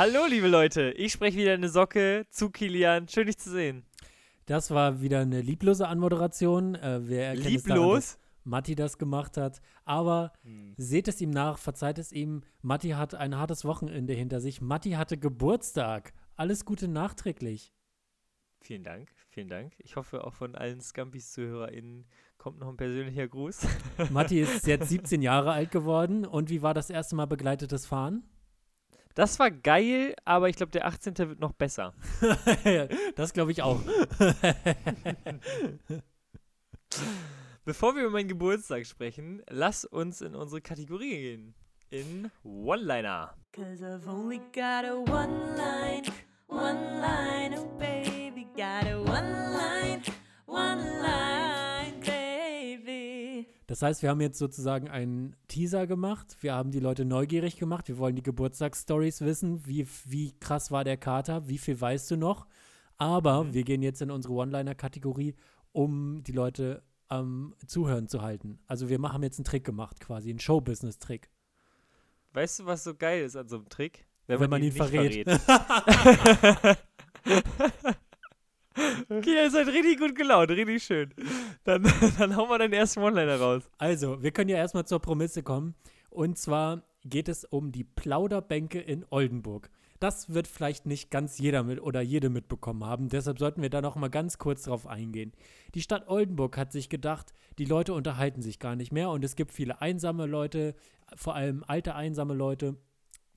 Hallo, liebe Leute. Ich spreche wieder eine Socke zu Kilian. Schön, dich zu sehen. Das war wieder eine lieblose Anmoderation. Äh, wer daran, Lieblos? dass Matti das gemacht hat. Aber Hm. seht es ihm nach, verzeiht es ihm. Matti hat ein hartes Wochenende hinter sich. Matti hatte Geburtstag. Alles Gute nachträglich. Vielen Dank, vielen Dank. Ich hoffe, auch von allen Scampis-ZuhörerInnen kommt noch ein persönlicher Gruß. Matti ist jetzt 17 Jahre alt geworden. Und wie war das erste Mal begleitetes Fahren? Das war geil, aber ich glaube, der 18. wird noch besser. das glaube ich auch. Bevor wir über meinen Geburtstag sprechen, lass uns in unsere Kategorie gehen. In One-Liner. Cause I've only got a one line, one line, oh baby, got a Das heißt, wir haben jetzt sozusagen einen Teaser gemacht. Wir haben die Leute neugierig gemacht. Wir wollen die Geburtstagsstories wissen. Wie, wie krass war der Kater? Wie viel weißt du noch? Aber wir gehen jetzt in unsere One-Liner-Kategorie, um die Leute am Zuhören zu halten. Also wir haben jetzt einen Trick gemacht, quasi einen Showbusiness-Trick. Weißt du, was so geil ist an so einem Trick? Wenn man ihn nicht verrät. verrät. okay, ihr seid richtig gut gelaunt, richtig schön. Dann, dann hauen wir deinen ersten One-Liner raus. Also, wir können ja erstmal zur Prämisse kommen. Und zwar geht es um die Plauderbänke in Oldenburg. Das wird vielleicht nicht ganz jeder mit oder jede mitbekommen haben. Deshalb sollten wir da noch mal ganz kurz drauf eingehen. Die Stadt Oldenburg hat sich gedacht, die Leute unterhalten sich gar nicht mehr und es gibt viele einsame Leute, vor allem alte einsame Leute.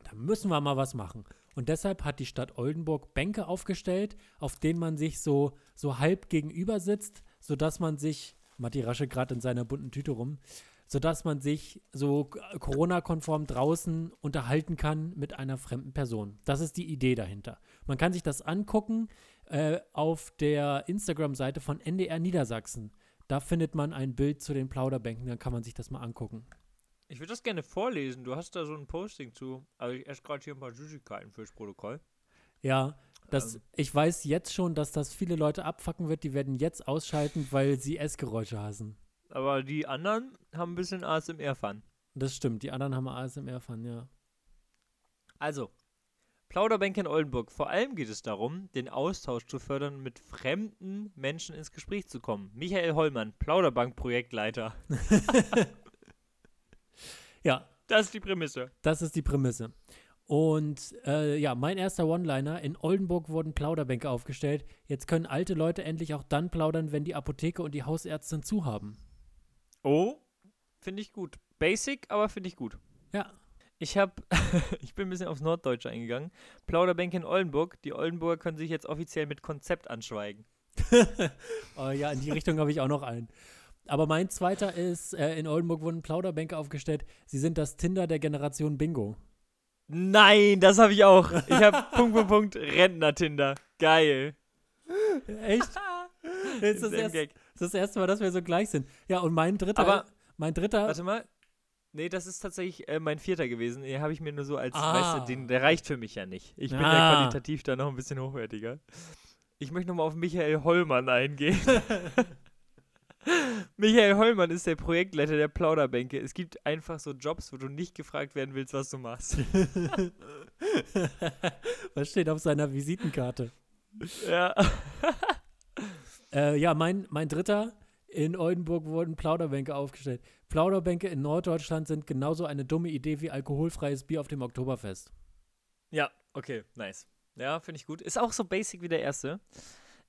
Da müssen wir mal was machen. Und deshalb hat die Stadt Oldenburg Bänke aufgestellt, auf denen man sich so, so halb gegenüber sitzt, sodass man sich, Matti rasche gerade in seiner bunten Tüte rum, sodass man sich so Corona-konform draußen unterhalten kann mit einer fremden Person. Das ist die Idee dahinter. Man kann sich das angucken äh, auf der Instagram-Seite von NDR Niedersachsen. Da findet man ein Bild zu den Plauderbänken, dann kann man sich das mal angucken. Ich würde das gerne vorlesen. Du hast da so ein Posting zu. Aber ich esse gerade hier ein paar Süßigkeiten fürs Protokoll. Ja, das, Ähm. ich weiß jetzt schon, dass das viele Leute abfacken wird, die werden jetzt ausschalten, weil sie Essgeräusche hassen. Aber die anderen haben ein bisschen ASMR-Fun. Das stimmt, die anderen haben ASMR-Fun, ja. Also, Plauderbänke in Oldenburg. Vor allem geht es darum, den Austausch zu fördern, mit fremden Menschen ins Gespräch zu kommen. Michael Hollmann, Plauderbank-Projektleiter. Ja, Das ist die Prämisse. Das ist die Prämisse. Und äh, ja, mein erster One-Liner. In Oldenburg wurden Plauderbänke aufgestellt. Jetzt können alte Leute endlich auch dann plaudern, wenn die Apotheke und die Hausärztin zu haben. Oh, finde ich gut. Basic, aber finde ich gut. Ja. Ich habe, ich bin ein bisschen aufs Norddeutsche eingegangen. Plauderbänke in Oldenburg. Die Oldenburger können sich jetzt offiziell mit Konzept anschweigen. oh, ja, in die Richtung habe ich auch noch einen. Aber mein zweiter ist, äh, in Oldenburg wurden Plauderbänke aufgestellt. Sie sind das Tinder der Generation Bingo. Nein, das habe ich auch. Ich habe Punkt, Punkt, Punkt, Rentner-Tinder. Geil. Echt? Das ist das, Gag. das ist das erste Mal, dass wir so gleich sind. Ja, und mein dritter, Aber- mein dritter, Warte mal. Nee, das ist tatsächlich äh, mein vierter gewesen. Den habe ich mir nur so als, Ah. weißt du, den, der reicht für mich ja nicht. Ich bin ja Ah. qualitativ da noch ein bisschen hochwertiger. Ich möchte nochmal auf Michael Hollmann eingehen. Michael Hollmann ist der Projektleiter der Plauderbänke. Es gibt einfach so Jobs, wo du nicht gefragt werden willst, was du machst. was steht auf seiner Visitenkarte? ja. Äh, ja, mein, mein dritter. In Oldenburg wurden Plauderbänke aufgestellt. Plauderbänke in Norddeutschland sind genauso eine dumme Idee wie alkoholfreies Bier auf dem Oktoberfest. Ja, okay, nice. Ja, finde ich gut. Ist auch so basic wie der erste.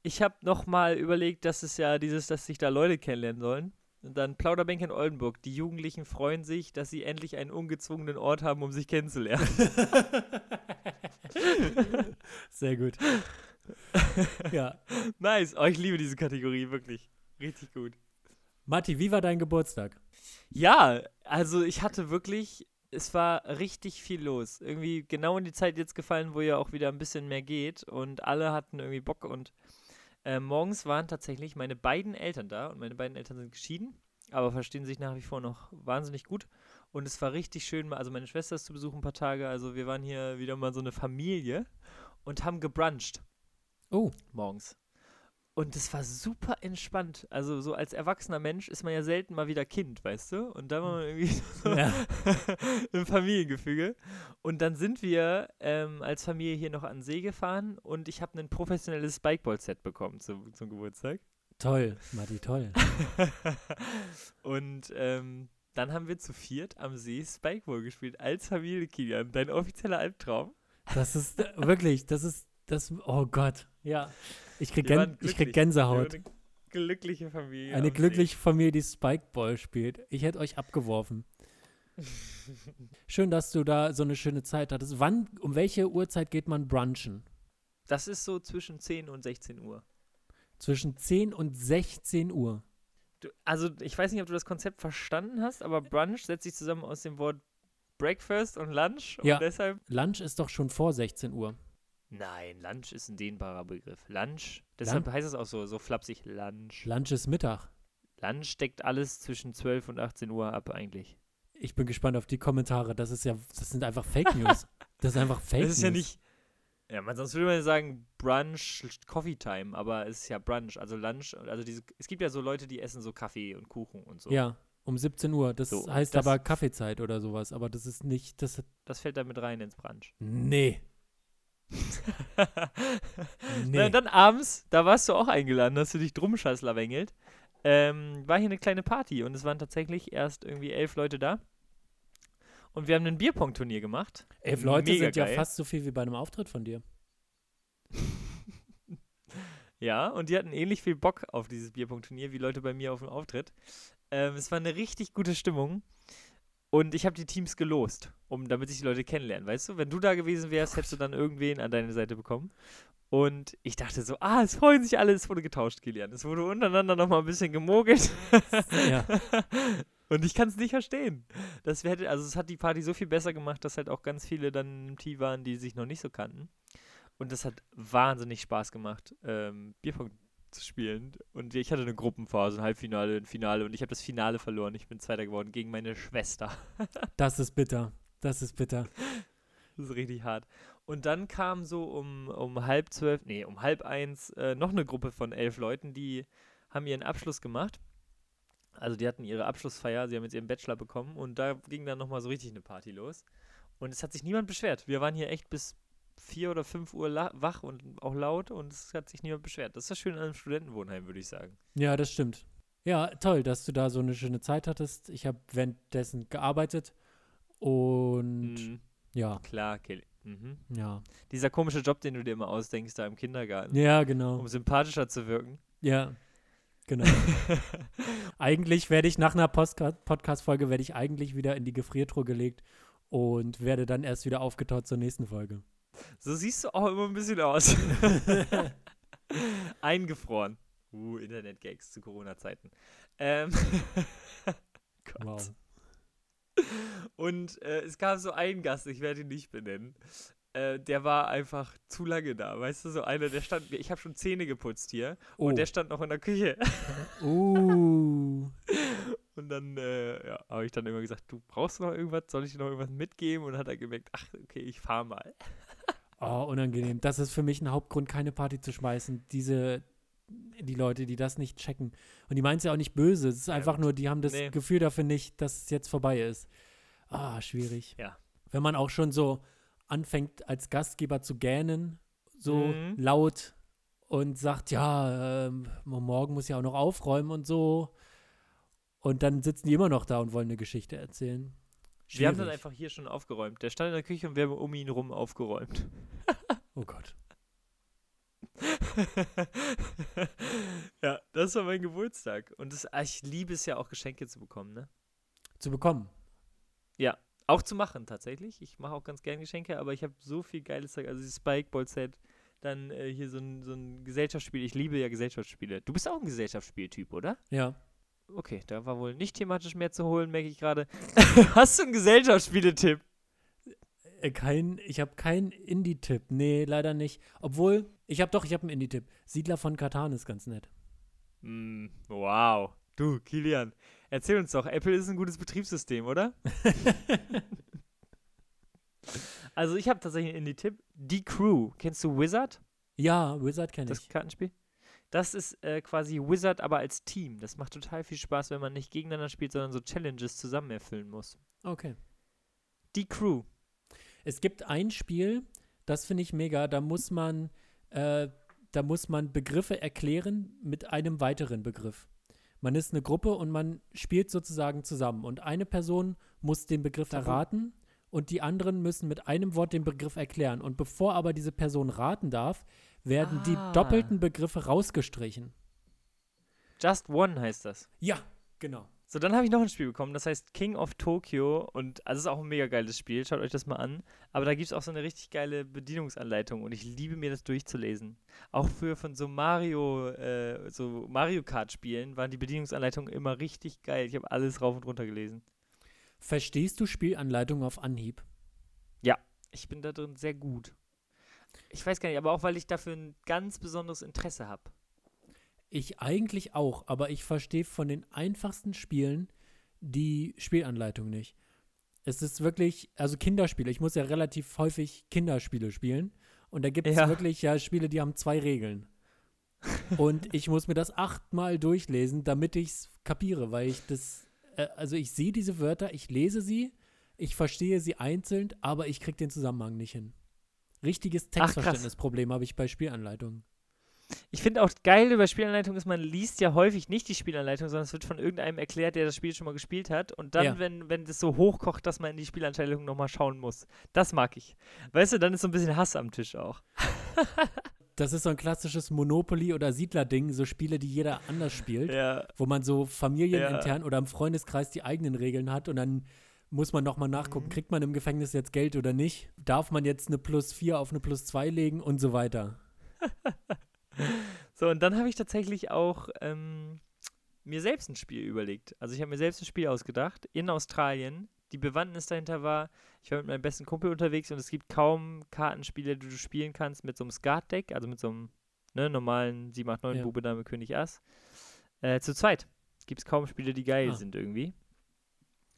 Ich habe noch mal überlegt, dass es ja dieses, dass sich da Leute kennenlernen sollen. Und dann Plauderbänke in Oldenburg. Die Jugendlichen freuen sich, dass sie endlich einen ungezwungenen Ort haben, um sich kennenzulernen. Sehr gut. ja. nice. Oh, ich liebe diese Kategorie, wirklich. Richtig gut. Matti, wie war dein Geburtstag? Ja, also ich hatte wirklich, es war richtig viel los. Irgendwie genau in die Zeit jetzt gefallen, wo ja auch wieder ein bisschen mehr geht und alle hatten irgendwie Bock und äh, morgens waren tatsächlich meine beiden Eltern da und meine beiden Eltern sind geschieden, aber verstehen sich nach wie vor noch wahnsinnig gut und es war richtig schön, also meine Schwester ist zu Besuch ein paar Tage, also wir waren hier wieder mal so eine Familie und haben gebruncht Oh, morgens. Und das war super entspannt. Also so als erwachsener Mensch ist man ja selten mal wieder Kind, weißt du? Und da war man irgendwie so Ja. im Familiengefüge. Und dann sind wir ähm, als Familie hier noch an den See gefahren und ich habe ein professionelles Spikeball-Set bekommen zum, zum Geburtstag. Toll, Matti, toll. und ähm, dann haben wir zu viert am See Spikeball gespielt als Familie, Kilian. Dein offizieller Albtraum. Das ist äh, wirklich, das ist, das, oh Gott. Ja, ich krieg, Gän ich krieg Gänsehaut. Eine glückliche Familie. Eine am See. glückliche Familie, die Spikeball spielt. Ich hätte euch abgeworfen. Schön, dass du da so eine schöne Zeit hattest. Wann, um welche Uhrzeit geht man brunchen? Das ist so zwischen 10 und 16 Uhr. Zwischen 10 und 16 Uhr. Du, also, ich weiß nicht, ob du das Konzept verstanden hast, aber Brunch setzt sich zusammen aus dem Wort Breakfast und Lunch. Und Ja. deshalb. Lunch ist doch schon vor 16 Uhr. Nein, Lunch ist ein dehnbarer Begriff. Lunch, deshalb heißt es auch so, so flapsig Lunch. Lunch ist Mittag. Lunch deckt alles zwischen 12 und 18 Uhr ab, eigentlich. Ich bin gespannt auf die Kommentare. Das ist ja, das sind einfach Fake News. Das ist einfach Fake das News. ist ja nicht. Ja, man, sonst würde man ja sagen Brunch, Coffee Time, aber es ist ja Brunch, also Lunch. Also diese, es gibt ja so Leute, die essen so Kaffee und Kuchen und so. Ja, um 17 Uhr. Das So, heißt das- aber Kaffeezeit oder sowas. Aber das ist nicht, das Das fällt da mit rein ins Brunch. Nee. Nee. Na, dann abends, da warst du auch eingeladen, hast du dich drum scheißlerwengelt. Ähm, war hier eine kleine Party und es waren tatsächlich erst irgendwie elf Leute da. Und wir haben ein Bierpong-Turnier gemacht. Elf Leute Mega sind ja geil. fast so viel wie bei einem Auftritt von dir. Ja, und die hatten ähnlich viel Bock auf dieses Bierpong-Turnier wie Leute bei mir auf dem Auftritt. Ähm, es war eine richtig gute Stimmung. Und ich habe die Teams gelost, um, damit sich die Leute kennenlernen. Weißt du, wenn du da gewesen wärst, hättest du dann irgendwen an deine Seite bekommen. Und ich dachte so, ah, es freuen sich alle, es wurde getauscht, Kilian. Es wurde untereinander nochmal ein bisschen gemogelt. Ja. Und ich kann es nicht verstehen. Das hätte, also es hat die Party so viel besser gemacht, dass halt auch ganz viele dann im Team waren, die sich noch nicht so kannten. Und das hat wahnsinnig Spaß gemacht, ähm, Bierpong zu spielen. Und ich hatte eine Gruppenphase, ein Halbfinale, ein Finale und ich habe das Finale verloren. Ich bin Zweiter geworden gegen meine Schwester. Das ist bitter. Das ist bitter. Das ist richtig hart. Und dann kam so um, um halb zwölf, nee, um halb eins äh, noch eine Gruppe von elf Leuten, die haben ihren Abschluss gemacht. Also die hatten ihre Abschlussfeier, sie haben jetzt ihren Bachelor bekommen und da ging dann nochmal so richtig eine Party los. Und es hat sich niemand beschwert. Wir waren hier echt bis vier oder fünf Uhr wach und auch laut und es hat sich niemand beschwert. Das ist das Schöne an einem Studentenwohnheim, würde ich sagen. Ja, das stimmt. Ja, toll, dass du da so eine schöne Zeit hattest. Ich habe währenddessen gearbeitet und Mhm. ja, Klar, Kelly. Mhm. ja. Dieser komische Job, den du dir immer ausdenkst, da im Kindergarten, Ja, genau. um sympathischer zu wirken. Ja, genau. eigentlich werde ich nach einer Podcast-Folge werde ich eigentlich wieder in die Gefriertruhe gelegt und werde dann erst wieder aufgetaut zur nächsten Folge. So siehst du auch immer ein bisschen aus. Eingefroren. Uh, Internet-Gags zu Corona-Zeiten. Ähm, Gott. Wow. Und äh, es gab so einen Gast, ich werde ihn nicht benennen. Äh, der war einfach zu lange da. Weißt du, so einer, der stand, ich habe schon Zähne geputzt hier Oh. und der stand noch in der Küche. Uh. Und dann äh, ja, habe ich dann immer gesagt, du brauchst noch irgendwas, soll ich dir noch irgendwas mitgeben? Und dann hat er gemerkt, ach, okay, ich fahr mal. Oh, unangenehm. Das ist für mich ein Hauptgrund, keine Party zu schmeißen. Diese, die Leute, die das nicht checken. Und die meinen es ja auch nicht böse. Es ist Ja, einfach gut. nur, die haben das Nee. Gefühl dafür nicht, dass es jetzt vorbei ist. Ah, schwierig. Ja. Wenn man auch schon so anfängt, als Gastgeber zu gähnen, so Mhm. laut und sagt, ja, ähm, morgen muss ich auch noch aufräumen und so. Und dann sitzen die immer noch da und wollen eine Geschichte erzählen. Wir haben dann Schwierig. einfach hier schon aufgeräumt. Der stand in der Küche und wir haben um ihn rum aufgeräumt. Oh Gott. ja, das war mein Geburtstag. Und das, ah, ich liebe es ja auch, Geschenke zu bekommen, ne? Zu bekommen. Auch zu machen, tatsächlich. Ich mache auch ganz gern Geschenke, aber ich habe so viel geiles Zeug. Also dieses Spikeball-Set, dann äh, hier so ein, so ein Gesellschaftsspiel. Ich liebe ja Gesellschaftsspiele. Du bist auch ein Gesellschaftsspieltyp, oder? Ja. Okay, da war wohl nicht thematisch mehr zu holen, merke ich gerade. Hast du einen Gesellschaftsspieletipp? Äh, Kein, ich habe keinen Indie-Tipp. Nee, leider nicht. Obwohl, ich habe doch, ich habe einen Indie-Tipp. Siedler von Katan ist ganz nett. Mm, wow. Du, Kilian, erzähl uns doch, Apple ist ein gutes Betriebssystem, oder? also ich habe tatsächlich einen Indie-Tipp. Die Crew. Kennst du Wizard, Ja, Wizard kenne das ich. Kartenspiel? Das ist äh, quasi Wizard, aber als Team. Das macht total viel Spaß, wenn man nicht gegeneinander spielt, sondern so Challenges zusammen erfüllen muss. Okay. Die Crew. Es gibt ein Spiel, das finde ich mega, da muss man, äh, da muss man Begriffe erklären mit einem weiteren Begriff. Man ist eine Gruppe und man spielt sozusagen zusammen. Und eine Person muss den Begriff Tabu. erraten und die anderen müssen mit einem Wort den Begriff erklären. Und bevor aber diese Person raten darf, werden Ah. die doppelten Begriffe rausgestrichen. Just One heißt das. Ja, genau. So, dann habe ich noch ein Spiel bekommen, das heißt King of Tokyo und also es ist auch ein mega geiles Spiel, schaut euch das mal an. Aber da gibt es auch so eine richtig geile Bedienungsanleitung und ich liebe mir das durchzulesen. Auch für von so Mario, äh, so Mario Kart Spielen waren die Bedienungsanleitungen immer richtig geil. Ich habe alles rauf und runter gelesen. Verstehst du Spielanleitung auf Anhieb? Ich bin da drin sehr gut. Ich weiß gar nicht, aber auch weil ich dafür ein ganz besonderes Interesse habe. Ich eigentlich auch, aber ich verstehe von den einfachsten Spielen die Spielanleitung nicht. Es ist wirklich, also Kinderspiele, ich muss ja relativ häufig Kinderspiele spielen und da gibt es Ja. wirklich ja Spiele, die haben zwei Regeln. und ich muss mir das achtmal durchlesen, damit ich es kapiere, weil ich das, äh, also ich sehe diese Wörter, ich lese sie, ich verstehe sie einzeln, aber ich kriege den Zusammenhang nicht hin. Richtiges. Textverständnisproblem habe ich bei Spielanleitungen. Ich finde auch geil über Spielanleitung ist, man liest ja häufig nicht die Spielanleitung, sondern es wird von irgendeinem erklärt, der das Spiel schon mal gespielt hat. Und dann, Ja. wenn, wenn das so hochkocht, dass man in die Spielanleitung nochmal schauen muss. Das mag ich. Weißt du, dann ist so ein bisschen Hass am Tisch auch. Das ist so ein klassisches Monopoly- oder Siedler-Ding, so Spiele, die jeder anders spielt, Ja. wo man so familienintern oder im Freundeskreis die eigenen Regeln hat und dann muss man nochmal nachgucken, Mhm. kriegt man im Gefängnis jetzt Geld oder nicht? Darf man jetzt eine Plus 4 auf eine Plus 2 legen und so weiter? So, und dann habe ich tatsächlich auch ähm, mir selbst ein Spiel überlegt. Also ich habe mir selbst ein Spiel ausgedacht in Australien. Die Bewandtnis dahinter war, ich war mit meinem besten Kumpel unterwegs und es gibt kaum Kartenspiele, die du spielen kannst mit so einem Skat-Deck, also mit so einem ne, normalen 7, 8, 9 Ja. Bube, Dame, König, Ass. Äh, zu zweit gibt es kaum Spiele, die geil Ah. sind irgendwie.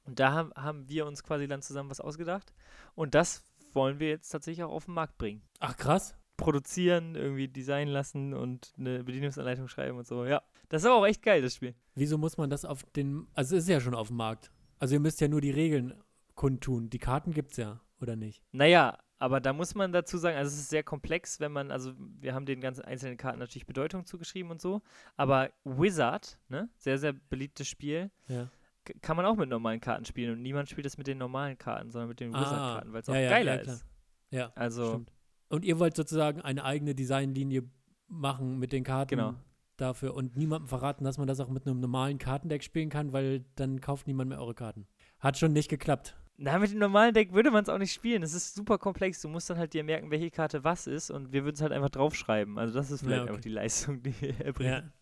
Und da haben, haben wir uns quasi dann zusammen was ausgedacht. Und das wollen wir jetzt tatsächlich auch auf den Markt bringen Ach krass. produzieren, irgendwie designen lassen und eine Bedienungsanleitung schreiben und so. Ja, das ist aber auch echt geil, das Spiel. Wieso muss man das auf den, also es ist ja schon auf dem Markt. Also ihr müsst ja nur die Regeln kundtun. Die Karten gibt's ja, oder nicht? Naja, aber da muss man dazu sagen, also es ist sehr komplex, wenn man, also wir haben den ganzen einzelnen Karten natürlich Bedeutung zugeschrieben und so, aber Wizard, ne, sehr, sehr beliebtes Spiel, Ja. Kann man auch mit normalen Karten spielen und niemand spielt das mit den normalen Karten, sondern mit den Ah, Wizard-Karten, weil es auch ja, ja, geiler ja, ist. Ja, Also, stimmt. Und ihr wollt sozusagen eine eigene Designlinie machen mit den Karten Genau. dafür und niemandem verraten, dass man das auch mit einem normalen Kartendeck spielen kann, weil dann kauft niemand mehr eure Karten. Hat schon nicht geklappt. na, mit dem normalen Deck würde man es auch nicht spielen. Es ist super komplex. Du musst dann halt dir merken, welche Karte was ist und wir würden es halt einfach draufschreiben. Also das ist Ja, vielleicht okay. einfach die Leistung, die wir erbringen.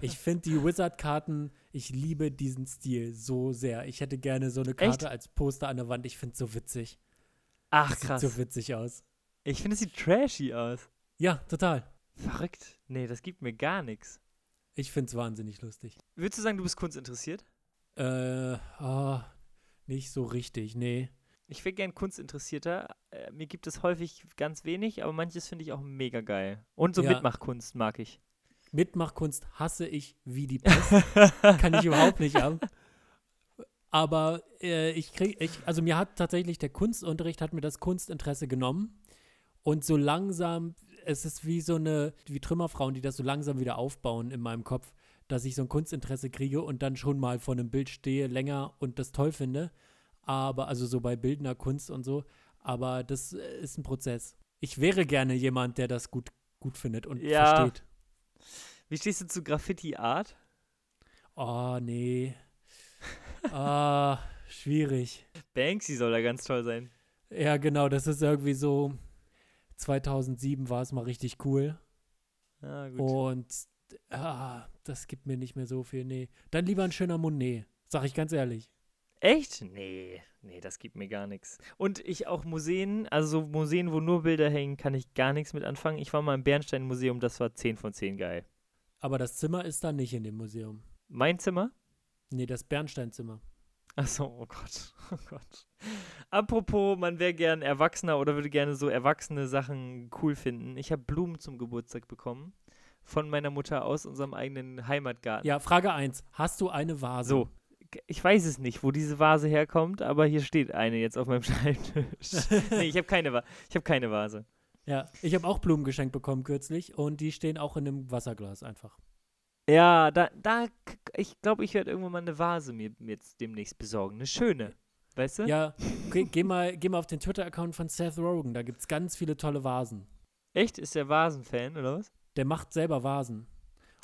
Ich finde die Wizard-Karten, ich liebe diesen Stil so sehr. Ich hätte gerne so eine Karte als Poster an der Wand. Ich finde es so witzig. Ach, Das krass. Sieht so witzig aus. Ich finde, es sieht trashy aus. Ja, total. Verrückt. Nee, das gibt mir gar nichts. Ich finde es wahnsinnig lustig. Würdest du sagen, du bist kunstinteressiert? Äh, ah, nicht so richtig, nee. Ich wäre gern kunstinteressierter. Äh, mir gibt es häufig ganz wenig, aber manches finde ich auch mega geil. Und so Ja. Mitmachkunst mag ich. Mitmachkunst hasse ich wie die Pest. Kann ich überhaupt nicht haben. Aber äh, ich krieg, ich, also mir hat tatsächlich der Kunstunterricht hat mir das Kunstinteresse genommen. Und so langsam, es ist wie so eine, wie Trümmerfrauen, die das so langsam wieder aufbauen in meinem Kopf, dass ich so ein Kunstinteresse kriege und dann schon mal vor einem Bild stehe, länger und das toll finde. Aber, also so bei bildender Kunst und so. Aber das äh, ist ein Prozess. Ich wäre gerne jemand, der das gut, gut findet und Ja. versteht. Wie stehst du zu Graffiti Art? Oh, nee. ah, schwierig. Banksy soll da ganz toll sein. Ja, genau, das ist irgendwie so. 2007 war es mal richtig cool. Ah, gut. Und ah, das gibt mir nicht mehr so viel. Nee. Dann lieber ein schöner Monet. Sag ich ganz ehrlich. Echt? Nee, nee, das gibt mir gar nichts. Und ich auch Museen, also so Museen, wo nur Bilder hängen, kann ich gar nichts mit anfangen. Ich war mal im Bernstein-Museum, das war 10 von 10 geil. Aber das Zimmer ist da nicht in dem Museum. Mein Zimmer? Nee, das Bernsteinzimmer. Achso, oh Gott, oh Gott. Apropos, man wäre gern Erwachsener oder würde gerne so erwachsene Sachen cool finden. Ich habe Blumen zum Geburtstag bekommen von meiner Mutter aus unserem eigenen Heimatgarten. Ja, Frage 1. Hast du eine Vase? So, ich weiß es nicht, wo diese Vase herkommt, aber hier steht eine jetzt auf meinem Schreibtisch. nee, ich habe keine, Va ich hab keine Vase. Ja, ich habe auch Blumen geschenkt bekommen kürzlich und die stehen auch in einem Wasserglas einfach. Ja, da, da, ich glaube, ich werde irgendwann mal eine Vase mir jetzt demnächst besorgen. Eine schöne. Weißt du? Ja, geh, geh, mal, geh mal auf den Twitter-Account von Seth Rogen, da gibt es ganz viele tolle Vasen. Echt? Ist der Vasenfan oder was? Der macht selber Vasen.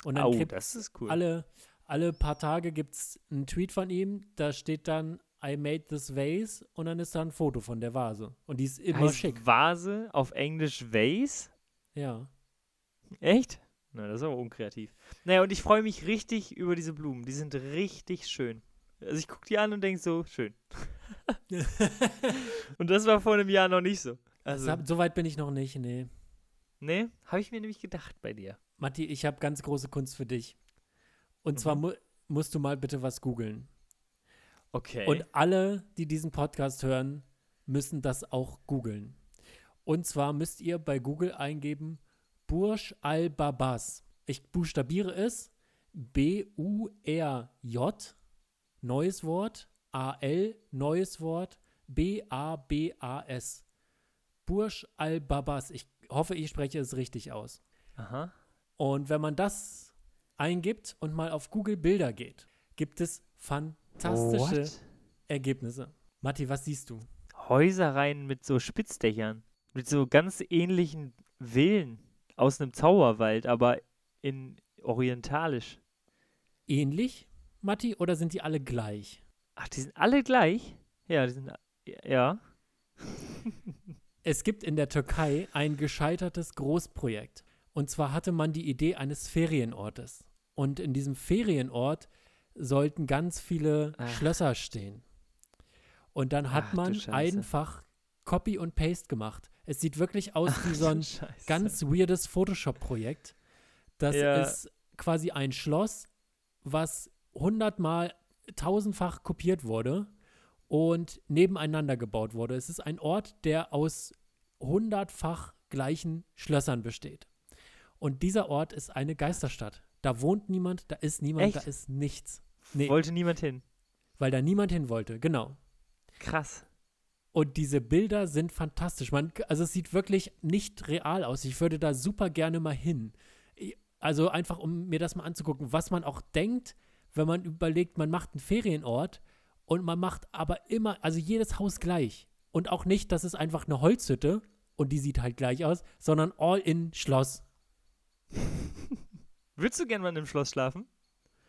Und dann Au, das ist cool. alle, alle paar Tage gibt es einen Tweet von ihm, da steht dann I made this vase und dann ist da ein Foto von der Vase. Und die ist immer heißt schick. Vase auf Englisch Vase? Ja. Echt? Na, das ist aber unkreativ. Naja, und ich freue mich richtig über diese Blumen. Die sind richtig schön. Also ich gucke die an und denke so, schön. Und das war vor einem Jahr noch nicht so. Also, Also, so weit bin ich noch nicht, nee. nee, habe ich mir nämlich gedacht bei dir. Matti, ich habe ganz große Kunst für dich. Und zwar Mhm. mu musst du mal bitte was googeln. Okay. Und alle, die diesen Podcast hören, müssen das auch googeln. Und zwar müsst ihr bei Google eingeben Burj al-Babas. Ich buchstabiere es B-U-R-J, neues Wort, A-L, neues Wort, B-A-B-A-S. Burj al-Babas. Ich hoffe, ich spreche es richtig aus. Aha. Und wenn man das eingibt und mal auf Google Bilder geht, gibt es fantastische What? Ergebnisse. Matti, was siehst du? Häuserreihen mit so Spitzdächern. Mit so ganz ähnlichen Villen aus einem Zauberwald, aber in orientalisch. Ähnlich, Matti, oder sind die alle gleich? Ach, die sind alle gleich? Ja, die sind. Ja. Es gibt in der Türkei ein gescheitertes Großprojekt. Und zwar hatte man die Idee eines Ferienortes. Und in diesem Ferienort sollten ganz viele Ach. Schlösser stehen. Und dann hat Ach, man einfach Copy und Paste gemacht. Es sieht wirklich aus wie so ein Scheiße. ganz weirdes Photoshop-Projekt. Das Ja. ist quasi ein Schloss, was hundertmal, tausendfach kopiert wurde und nebeneinander gebaut wurde. Es ist ein Ort, der aus hundertfach gleichen Schlössern besteht. Und dieser Ort ist eine Geisterstadt. Da wohnt niemand, da ist niemand, da Echt? ist nichts. Nee, Wollte niemand hin. weil da niemand hin wollte, genau. Krass. Und diese Bilder sind fantastisch. Man, also es sieht wirklich nicht real aus. Ich würde da super gerne mal hin. Also einfach, um mir das mal anzugucken, was man auch denkt, wenn man überlegt, man macht einen Ferienort und man macht aber immer, also jedes Haus gleich. Und auch nicht, das ist einfach eine Holzhütte und die sieht halt gleich aus, sondern All-in-Schloss. Würdest du gerne mal in einem Schloss schlafen?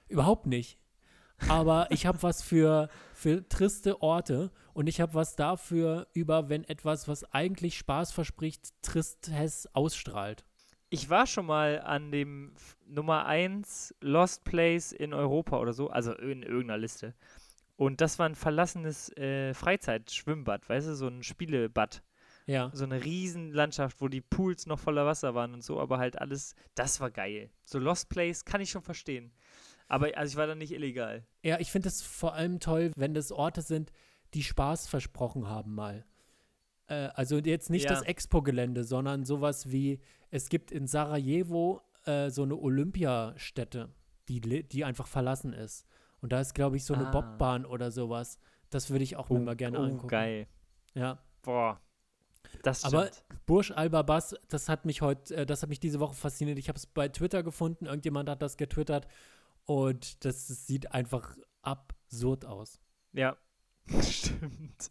Überhaupt nicht. Aber ich habe was für, für triste Orte und ich habe was dafür über, wenn etwas, was eigentlich Spaß verspricht, Tristes ausstrahlt. Ich war schon mal an dem Nummer 1 Lost Place in Europa oder so, also in irgendeiner Liste. Und das war ein verlassenes äh, Freizeitschwimmbad, weißt du, so ein Spielebad. Ja. So eine riesen Landschaft, wo die Pools noch voller Wasser waren und so, aber halt alles, das war geil. So Lost Place kann ich schon verstehen. Aber also ich war da nicht illegal. Ja, ich finde es vor allem toll, wenn das Orte sind, die Spaß versprochen haben mal. Äh, also jetzt nicht Ja. das Expo-Gelände, sondern sowas wie, es gibt in Sarajevo äh, so eine Olympiastätte, die, die einfach verlassen ist. Und da ist, glaube ich, so eine Ah. Bobbahn oder sowas. Das würde ich auch mir mal gerne oh, angucken. geil. Ja. Boah. Das stimmt. Aber Burj al-Babas, das hat mich heute, äh, das hat mich diese Woche fasziniert. Ich habe es bei Twitter gefunden, irgendjemand hat das getwittert und das sieht einfach absurd aus. Ja, stimmt.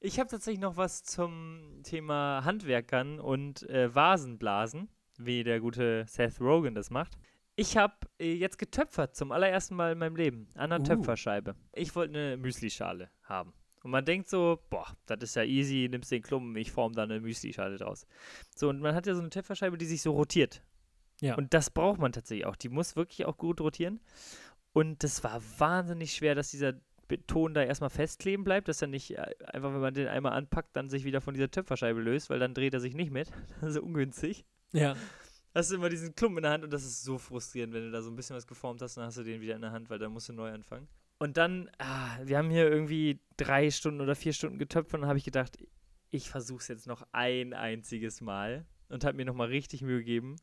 Ich habe tatsächlich noch was zum Thema Handwerkern und äh, Vasenblasen, wie der gute Seth Rogen das macht. Ich habe äh, jetzt getöpfert zum allerersten Mal in meinem Leben an einer Uh. Töpferscheibe. Ich wollte eine Müslischale haben. Und man denkt so, boah, das ist ja easy, nimmst den Klumpen, ich form da eine Müslischale draus. So, und man hat ja so eine Töpferscheibe, die sich so rotiert. Ja. Und das braucht man tatsächlich auch. Die muss wirklich auch gut rotieren. Und das war wahnsinnig schwer, dass dieser Beton da erstmal festkleben bleibt, dass er nicht äh, einfach, wenn man den einmal anpackt, dann sich wieder von dieser Töpferscheibe löst, weil dann dreht er sich nicht mit. Das ist ungünstig. Ja. Hast du immer diesen Klumpen in der Hand und das ist so frustrierend, wenn du da so ein bisschen was geformt hast, dann hast du den wieder in der Hand, weil dann musst du neu anfangen. Und dann, ah, wir haben hier irgendwie drei Stunden oder vier Stunden getöpft und dann habe ich gedacht, ich versuche es jetzt noch ein einziges Mal und habe mir nochmal richtig Mühe gegeben.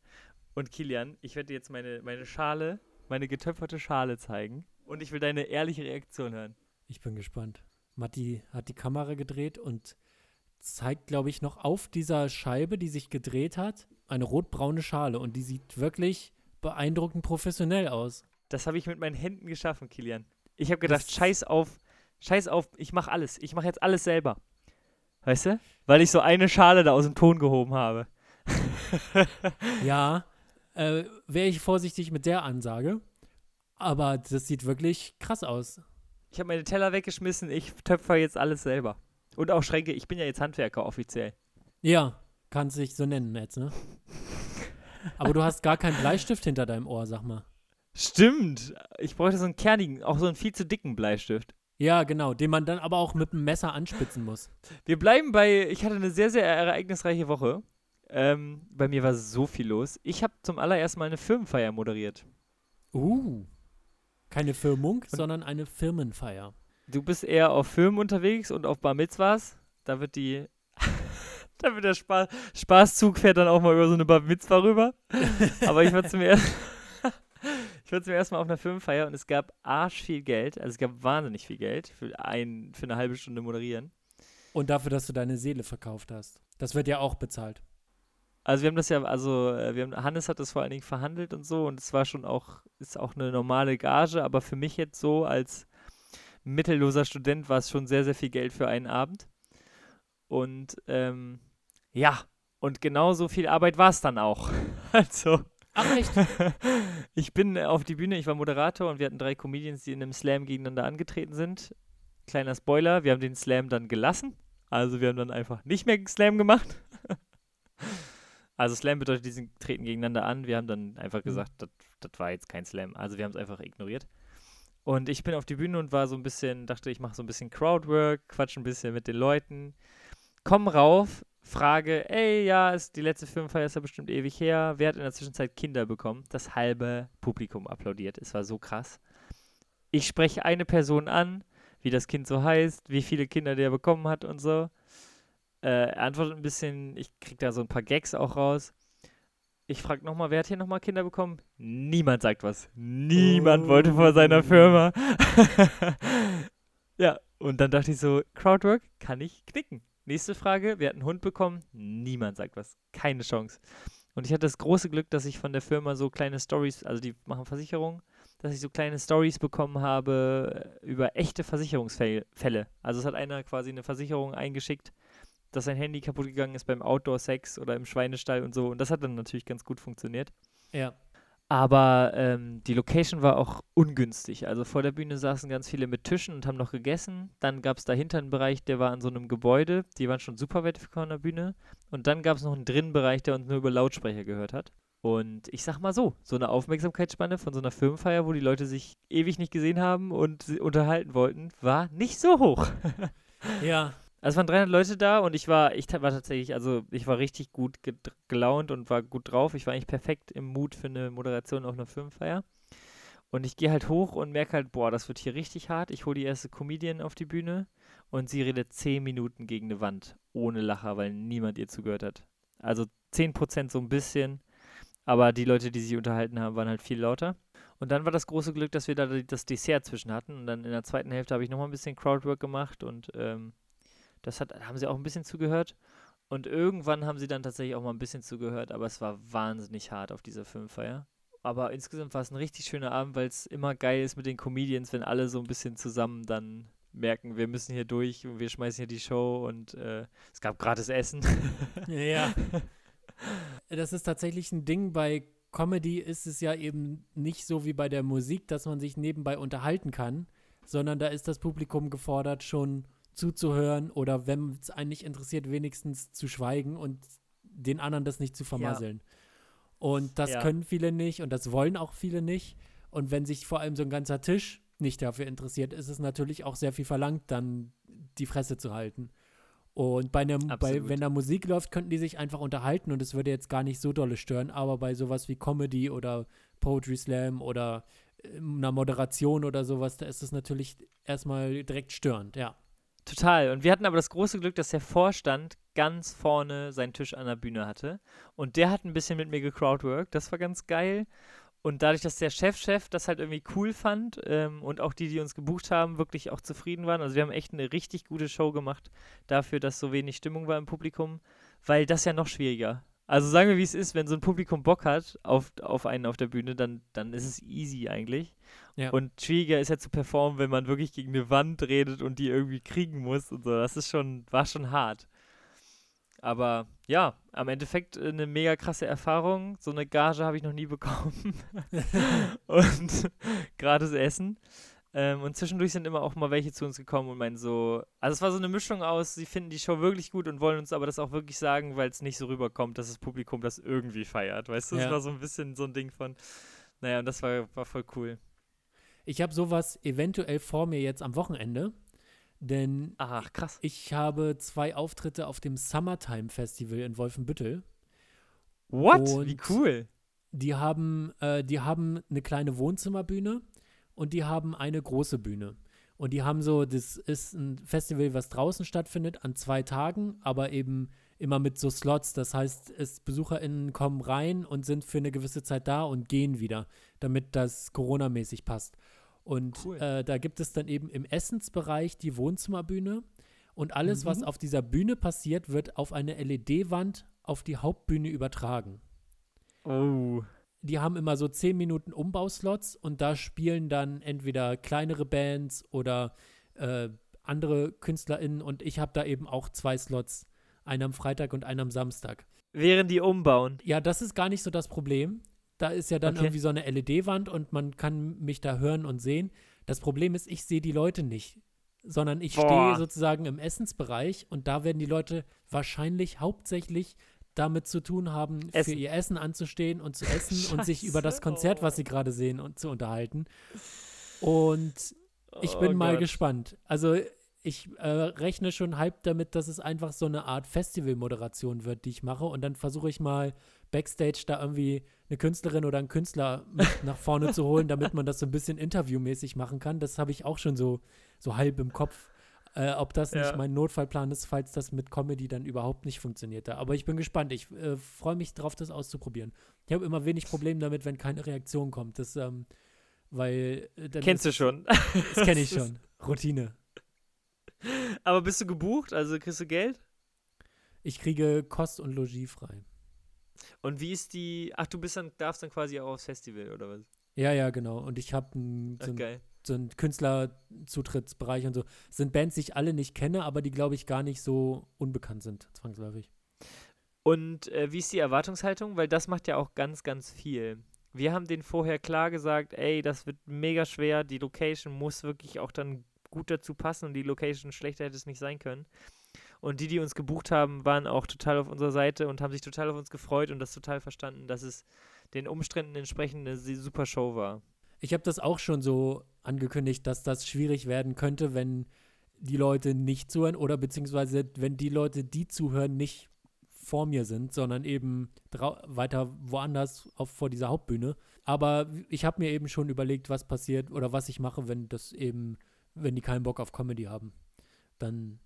Und Kilian, ich werde dir jetzt meine, meine Schale, meine getöpferte Schale zeigen. Und ich will deine ehrliche Reaktion hören. Ich bin gespannt. Matti hat die Kamera gedreht und zeigt, glaube ich, noch auf dieser Scheibe, die sich gedreht hat, eine rotbraune Schale. Und die sieht wirklich beeindruckend professionell aus. Das habe ich mit meinen Händen geschaffen, Kilian. Ich habe gedacht, Das- scheiß auf, scheiß auf, ich mache alles. Ich mache jetzt alles selber. Weißt du? Weil ich so eine Schale da aus dem Ton gehoben habe. Ja, äh, wäre ich vorsichtig mit der Ansage. Aber das sieht wirklich krass aus. Ich habe meine Teller weggeschmissen, ich töpfer jetzt alles selber. Und auch Schränke, ich bin ja jetzt Handwerker offiziell. Ja, kann sich so nennen jetzt, ne? Aber du hast gar keinen Bleistift hinter deinem Ohr, sag mal. Stimmt. Ich bräuchte so einen kernigen, auch so einen viel zu dicken Bleistift. Ja, genau, den man dann aber auch mit dem Messer anspitzen muss. Wir bleiben bei, ich hatte eine sehr, sehr ereignisreiche Woche. Ähm, bei mir war so viel los. Ich habe zum allerersten Mal eine Firmenfeier moderiert. Uh. Keine Firmung, sondern eine Firmenfeier. Du bist eher auf Firmen unterwegs und auf Bar Mitzvahs. Da wird die, da wird der Spa Spaßzug fährt dann auch mal über so eine Bar Mitzvah rüber. Aber ich war zum ersten, ich war zum ersten Mal auf einer Firmenfeier und es gab arsch viel Geld. Also es gab wahnsinnig viel Geld für ein, für eine halbe Stunde moderieren. Und dafür, dass du deine Seele verkauft hast. Das wird ja auch bezahlt. Also wir haben das ja, also äh, wir haben, Hannes hat das vor allen Dingen verhandelt und so und es war schon auch, ist auch eine normale Gage, aber für mich jetzt so als mittelloser Student war es schon sehr, sehr viel Geld für einen Abend. Und ähm, ja, und genauso viel Arbeit war es dann auch. Also, Ach, echt? ich bin auf die Bühne, ich war Moderator und wir hatten drei Comedians, die in einem Slam gegeneinander angetreten sind. Kleiner Spoiler, wir haben den Slam dann gelassen. Also wir haben dann einfach nicht mehr Slam gemacht. Also Slam bedeutet, die treten gegeneinander an. Wir haben dann einfach gesagt, das das war jetzt kein Slam. Also wir haben es einfach ignoriert. Und ich bin auf die Bühne und war so ein bisschen, dachte, ich mache so ein bisschen Crowdwork, quatsch ein bisschen mit den Leuten. Komm rauf, frage, ey, ja, ist die letzte Filmfeier ist ja bestimmt ewig her. Wer hat in der Zwischenzeit Kinder bekommen? Das halbe Publikum applaudiert. Es war so krass. Ich spreche eine Person an, wie das Kind so heißt, wie viele Kinder der bekommen hat und so. Äh, er antwortet ein bisschen, ich krieg da so ein paar Gags auch raus. Ich frage nochmal, wer hat hier nochmal Kinder bekommen? Niemand sagt was. Niemand wollte vor seiner Oh. Firma. ja, und dann dachte ich so, Crowdwork kann ich knicken. Nächste Frage, wer hat einen Hund bekommen? Niemand sagt was. Keine Chance. Und ich hatte das große Glück, dass ich von der Firma so kleine Stories, also die machen Versicherungen, dass ich so kleine Stories bekommen habe äh, über echte Versicherungsfälle. Also es hat einer quasi eine Versicherung eingeschickt, dass sein Handy kaputt gegangen ist beim Outdoor-Sex oder im Schweinestall und so. Und das hat dann natürlich ganz gut funktioniert. Ja. Aber ähm, die Location war auch ungünstig. Also vor der Bühne saßen ganz viele mit Tischen und haben noch gegessen. Dann gab es dahinter einen Bereich, der war an so einem Gebäude. Die waren schon super weit von der Bühne. Und dann gab es noch einen Drinnenbereich, der uns nur über Lautsprecher gehört hat. Und ich sag mal so, so eine Aufmerksamkeitsspanne von so einer Firmenfeier, wo die Leute sich ewig nicht gesehen haben und unterhalten wollten, war nicht so hoch. Ja. Also es waren 300 Leute da und ich war, ich war tatsächlich, also ich war richtig gut gelaunt und war gut drauf. Ich war eigentlich perfekt im Mut für eine Moderation auf einer Firmenfeier. Und ich gehe halt hoch und merke halt, boah, das wird hier richtig hart. Ich hole die erste Comedian auf die Bühne und sie redet 10 Minuten gegen eine Wand, ohne Lacher, weil niemand ihr zugehört hat. Also 10% so ein bisschen, aber die Leute, die sich unterhalten haben, waren halt viel lauter. Und dann war das große Glück, dass wir da das Dessert zwischen hatten. Und dann in der zweiten Hälfte habe ich nochmal ein bisschen Crowdwork gemacht und ähm, das hat, haben sie auch ein bisschen zugehört. Und irgendwann haben sie dann tatsächlich auch mal ein bisschen zugehört, aber es war wahnsinnig hart auf dieser Filmfeier. Aber insgesamt war es ein richtig schöner Abend, weil es immer geil ist mit den Comedians, wenn alle so ein bisschen zusammen dann merken, wir müssen hier durch und wir schmeißen hier die Show und äh, es gab gratis Essen. Ja. Das ist tatsächlich ein Ding bei Comedy ist es ja eben nicht so wie bei der Musik, dass man sich nebenbei unterhalten kann, sondern da ist das Publikum gefordert, schon zuzuhören oder wenn es einen nicht interessiert, wenigstens zu schweigen und den anderen das nicht zu vermasseln. Und das Ja. können viele nicht und das wollen auch viele nicht. Und wenn sich vor allem so ein ganzer Tisch nicht dafür interessiert, ist es natürlich auch sehr viel verlangt, dann die Fresse zu halten. Und bei einer, bei, wenn da Musik läuft, könnten die sich einfach unterhalten und es würde jetzt gar nicht so dolle stören. Aber bei sowas wie Comedy oder Poetry Slam oder äh, einer Moderation oder sowas, da ist es natürlich erstmal direkt störend, ja. Total. Und wir hatten aber das große Glück, dass der Vorstand ganz vorne seinen Tisch an der Bühne hatte. Und der hat ein bisschen mit mir gecrowdworked. Das war ganz geil. Und dadurch, dass der Chefchef das halt irgendwie cool fand ähm, und auch die, die uns gebucht haben, wirklich auch zufrieden waren. Also wir haben echt eine richtig gute Show gemacht dafür, dass so wenig Stimmung war im Publikum, weil das ja noch schwieriger. Also sagen wir, wie es ist, wenn so ein Publikum Bock hat auf, auf einen auf der Bühne, dann, dann ist es easy eigentlich. Ja. Und schwieriger ist ja zu performen, wenn man wirklich gegen eine Wand redet und die irgendwie kriegen muss und so. Das ist schon, war schon hart. Aber ja, am Endeffekt äh, eine mega krasse Erfahrung. So eine Gage habe ich noch nie bekommen. und gratis Essen. Ähm, und zwischendurch sind immer auch mal welche zu uns gekommen und meinen so, also es war so eine Mischung aus, sie finden die Show wirklich gut und wollen uns aber das auch wirklich sagen, weil es nicht so rüberkommt, dass das Publikum das irgendwie feiert. Weißt du, es Ja. war so ein bisschen so ein Ding von, naja, und das war, war voll cool. Ich habe sowas eventuell vor mir jetzt am Wochenende, denn Ach, krass. ich habe zwei Auftritte auf dem Summertime Festival in Wolfenbüttel. What? Und- Wie cool. Die haben, äh, die haben eine kleine Wohnzimmerbühne und die haben eine große Bühne. Und die haben so, das ist ein Festival, was draußen stattfindet, an zwei Tagen, aber eben immer mit so Slots. Das heißt, es, BesucherInnen kommen rein und sind für eine gewisse Zeit da und gehen wieder, damit das Corona-mäßig passt. Und Cool. äh, da gibt es dann eben im Essensbereich die Wohnzimmerbühne. Und alles, was Mhm. auf dieser Bühne passiert, wird auf eine LED-Wand auf die Hauptbühne übertragen Oh. Die haben immer so 10 Minuten Umbauslots und da spielen dann entweder kleinere Bands oder äh, andere KünstlerInnen und ich habe da eben auch zwei Slots, einen am Freitag und einen am Samstag. Während die umbauen. Ja, das ist gar nicht so das Problem. Da ist ja dann Okay. irgendwie so eine LED-Wand und man kann mich da hören und sehen. Das Problem ist, ich sehe die Leute nicht, sondern ich stehe sozusagen im Essensbereich und da werden die Leute wahrscheinlich hauptsächlich damit zu tun haben, für Essen. ihr Essen anzustehen und zu essen und sich über das Scheiße, Konzert, was oh. sie gerade sehen, und zu unterhalten. Und ich Oh bin mal Gott. gespannt. Also ich äh, rechne schon halb damit, dass es einfach so eine Art Festivalmoderation wird, die ich mache. Und dann versuche ich mal Backstage da irgendwie eine Künstlerin oder einen Künstler nach vorne zu holen, damit man das so ein bisschen interviewmäßig machen kann. Das habe ich auch schon so, so halb im Kopf. Äh, ob das Ja. nicht mein Notfallplan ist, falls das mit Comedy dann überhaupt nicht funktioniert. Aber ich bin gespannt. Ich äh, freue mich drauf, das auszuprobieren. Ich habe immer wenig Probleme damit, wenn keine Reaktion kommt. Das, ähm, weil äh, Kennst du ist- schon. Das kenne ich schon. Routine. Aber bist du gebucht? Also kriegst du Geld? Ich kriege Kost und Logis frei. Und wie ist die. Ach, du bist dann, darfst dann quasi auch aufs Festival, oder was? Ja, ja, genau. Und ich habe so, ein- geil. So einen Künstlerzutrittsbereich und so. Sind Bands, die ich alle nicht kenne, aber die, glaube ich, gar nicht so unbekannt sind, zwangsläufig. Und äh, wie ist die Erwartungshaltung? Weil das macht ja auch ganz, ganz viel. Wir haben denen vorher klar gesagt, ey, das wird mega schwer, die Location muss wirklich auch dann gut dazu passen und die Location schlechter hätte es nicht sein können. Und die, die uns gebucht haben, waren auch total auf unserer Seite und haben sich total auf uns gefreut und das total verstanden, dass es den Umständen entsprechend eine super Show war. Ich habe das auch schon so angekündigt, dass das schwierig werden könnte, wenn die Leute nicht zuhören oder beziehungsweise wenn die Leute, die zuhören, nicht vor mir sind, sondern eben weiter woanders auf, vor dieser Hauptbühne. Aber ich habe mir eben schon überlegt, was passiert oder was ich mache, wenn das eben, wenn die keinen Bock auf Comedy haben. Dann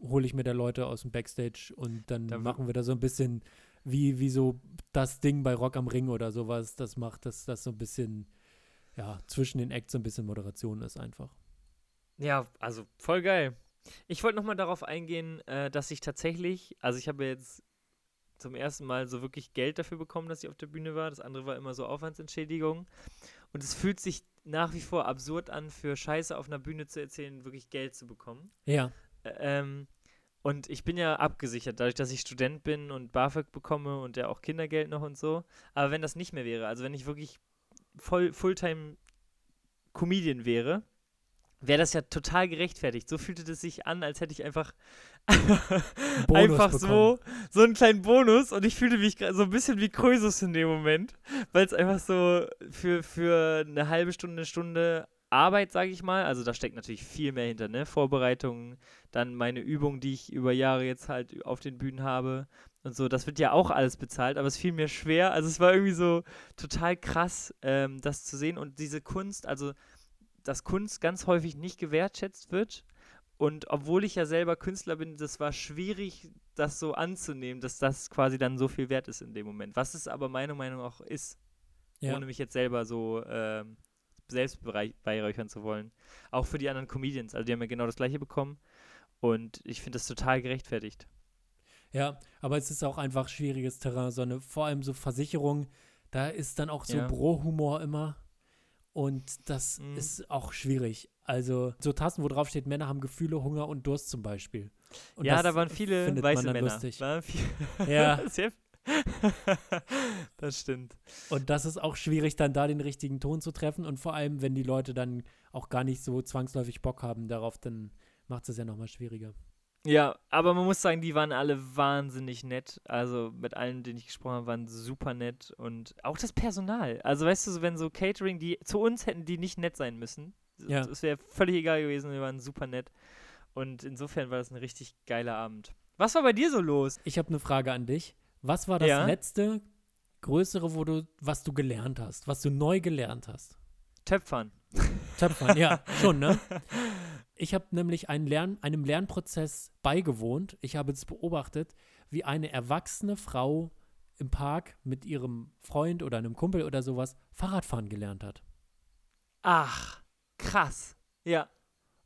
hole ich mir da Leute aus dem Backstage und dann Da machen wir da so ein bisschen wie, wie so das Ding bei Rock am Ring oder sowas, das macht, dass das so ein bisschen ja, zwischen den Acts so ein bisschen Moderation ist einfach. Ja, also voll geil. Ich wollte nochmal darauf eingehen, äh, dass ich tatsächlich, also ich habe jetzt zum ersten Mal so wirklich Geld dafür bekommen, dass ich auf der Bühne war. Das andere war immer so Aufwandsentschädigung. Und es fühlt sich nach wie vor absurd an, für Scheiße auf einer Bühne zu erzählen, wirklich Geld zu bekommen. Ja, Ä- Ähm, und ich bin ja abgesichert, dadurch, dass ich Student bin und BAföG bekomme und ja auch Kindergeld noch und so. Aber wenn das nicht mehr wäre, also wenn ich wirklich voll Fulltime Comedian wäre, wäre das ja total gerechtfertigt. So fühlte es sich an, als hätte ich einfach einfach so bekommen. so einen kleinen Bonus und ich fühlte mich so ein bisschen wie Krösus in dem Moment, weil es einfach so für, für eine halbe Stunde, eine Stunde Arbeit, sage ich mal, also da steckt natürlich viel mehr hinter, ne? Vorbereitungen, dann meine Übungen, die ich über Jahre jetzt halt auf den Bühnen habe und so, das wird ja auch alles bezahlt, aber es fiel mir schwer, also es war irgendwie so total krass, ähm, das zu sehen und diese Kunst, also dass Kunst ganz häufig nicht gewertschätzt wird Und obwohl ich ja selber Künstler bin, das war schwierig, das so anzunehmen, dass das quasi dann so viel wert ist in dem Moment. Was es aber meiner Meinung nach auch ist, Ja. ohne mich jetzt selber so ähm, selbst bereichern zu wollen. Auch für die anderen Comedians. Also die haben ja genau das gleiche bekommen. Und ich finde das total gerechtfertigt. Ja, aber es ist auch einfach schwieriges Terrain. So eine, vor allem so Versicherung, da ist dann auch so Ja. Bro-Humor immer. Und das Mhm. ist auch schwierig. Also so Tassen, wo drauf steht, Männer haben Gefühle, Hunger und Durst zum Beispiel. Und ja, da waren viele weiße Männer. lustig. Waren viel Ja. Das stimmt. Und das ist auch schwierig, dann da den richtigen Ton zu treffen. Und vor allem, wenn die Leute dann auch gar nicht so zwangsläufig Bock haben darauf, dann macht es ja nochmal schwieriger. Ja, aber man muss sagen, die waren alle wahnsinnig nett. Also mit allen, denen ich gesprochen habe, waren super nett. Und auch das Personal. Also weißt du, wenn so Catering, die zu uns hätten die nicht nett sein müssen. Ja. Es wäre völlig egal gewesen, wir waren super nett. Und insofern war das ein richtig geiler Abend. Was war bei dir so los? Ich habe eine Frage an dich. Was war das Ja? letzte größere, wo du, was du gelernt hast, was du neu gelernt hast? Töpfern. Töpfern, ja, schon, ne? Ich habe nämlich Lern, einem Lernprozess beigewohnt. Ich habe es beobachtet, wie eine erwachsene Frau im Park mit ihrem Freund oder einem Kumpel oder sowas Fahrradfahren gelernt hat. Ach, krass. Ja.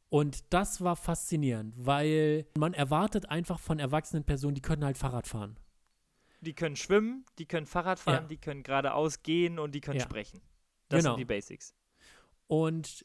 Und das war faszinierend, weil man erwartet einfach von erwachsenen Personen, die können halt Fahrrad fahren. Die können schwimmen, die können Fahrrad fahren, Ja. die können geradeaus gehen und die können Ja. sprechen. Das Genau. sind die Basics. Und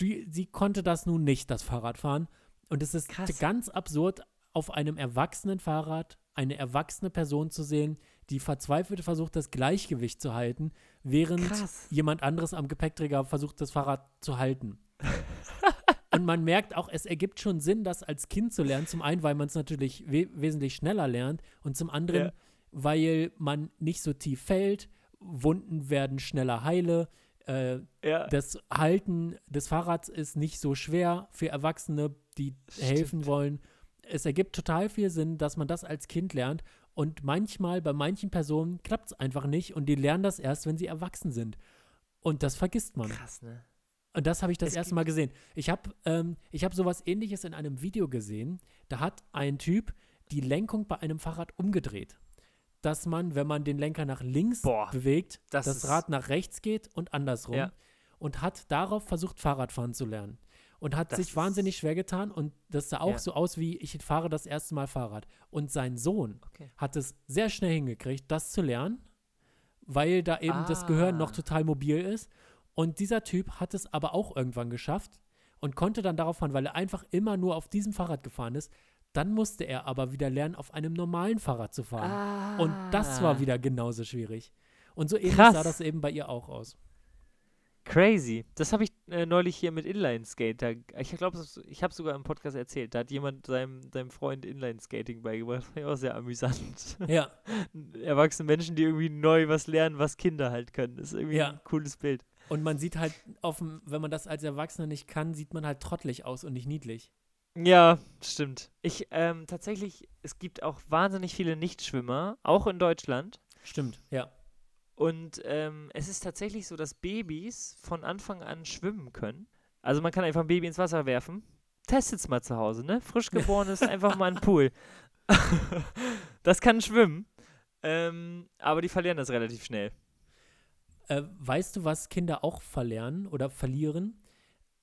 die, sie konnte das nun nicht, das Fahrradfahren. Und es ist Krass. ganz absurd, auf einem erwachsenen Fahrrad eine erwachsene Person zu sehen, die verzweifelt versucht, das Gleichgewicht zu halten, während Krass. jemand anderes am Gepäckträger versucht, das Fahrrad zu halten. Und man merkt auch, es ergibt schon Sinn, das als Kind zu lernen. Zum einen, weil man es natürlich we wesentlich schneller lernt und zum anderen, Ja. weil man nicht so tief fällt, Wunden werden schneller heile, äh, Ja. das Halten des Fahrrads ist nicht so schwer für Erwachsene, die helfen wollen. Es ergibt total viel Sinn, dass man das als Kind lernt. Und manchmal, bei manchen Personen, klappt es einfach nicht und die lernen das erst, wenn sie erwachsen sind. Und das vergisst man. Krass, ne? Und das habe ich das Es erste Mal gesehen. Ich habe ähm, ich hab sowas ähnliches in einem Video gesehen. Da hat ein Typ die Lenkung bei einem Fahrrad umgedreht. Dass man, wenn man den Lenker nach links Boah, bewegt, das das, Rad nach rechts geht und andersrum. Ja. Und hat darauf versucht, Fahrradfahren zu lernen. Und hat Das sich wahnsinnig schwer getan. Und das sah auch Ja. so aus wie, ich fahre das erste Mal Fahrrad. Und sein Sohn Okay. hat es sehr schnell hingekriegt, das zu lernen, weil da eben das Gehirn noch Ah. total mobil ist. Und dieser Typ hat es aber auch irgendwann geschafft und konnte dann darauf fahren, weil er einfach immer nur auf diesem Fahrrad gefahren ist. Dann musste er aber wieder lernen, auf einem normalen Fahrrad zu fahren. Und das war wieder genauso schwierig. Und so ähnlich Krass. sah das eben bei ihr auch aus. Crazy. Das habe ich äh, neulich hier mit Inline-Skate. Da- Ich glaube, ich habe sogar im Podcast erzählt. Da hat jemand seinem, seinem Freund Inline-Skating beigebracht. Das fand ich auch sehr amüsant. Ja, Erwachsene Menschen, die irgendwie neu was lernen, was Kinder halt können. Das ist irgendwie Ja. ein cooles Bild. und man sieht halt, auf dem, wenn man das als Erwachsener nicht kann, sieht man halt trottelig aus und nicht niedlich. Ja, stimmt. Ich, ähm, tatsächlich, es gibt auch wahnsinnig viele Nichtschwimmer, auch in Deutschland. Stimmt, ja. Und ähm, es ist tatsächlich so, dass Babys von Anfang an schwimmen können. Also man kann einfach ein Baby ins Wasser werfen. Testet's mal zu Hause, ne? Frisch geboren ist einfach mal ein Pool. das kann schwimmen. Ähm, aber die verlieren das relativ schnell. Äh, weißt du, was Kinder auch verlernen oder verlieren?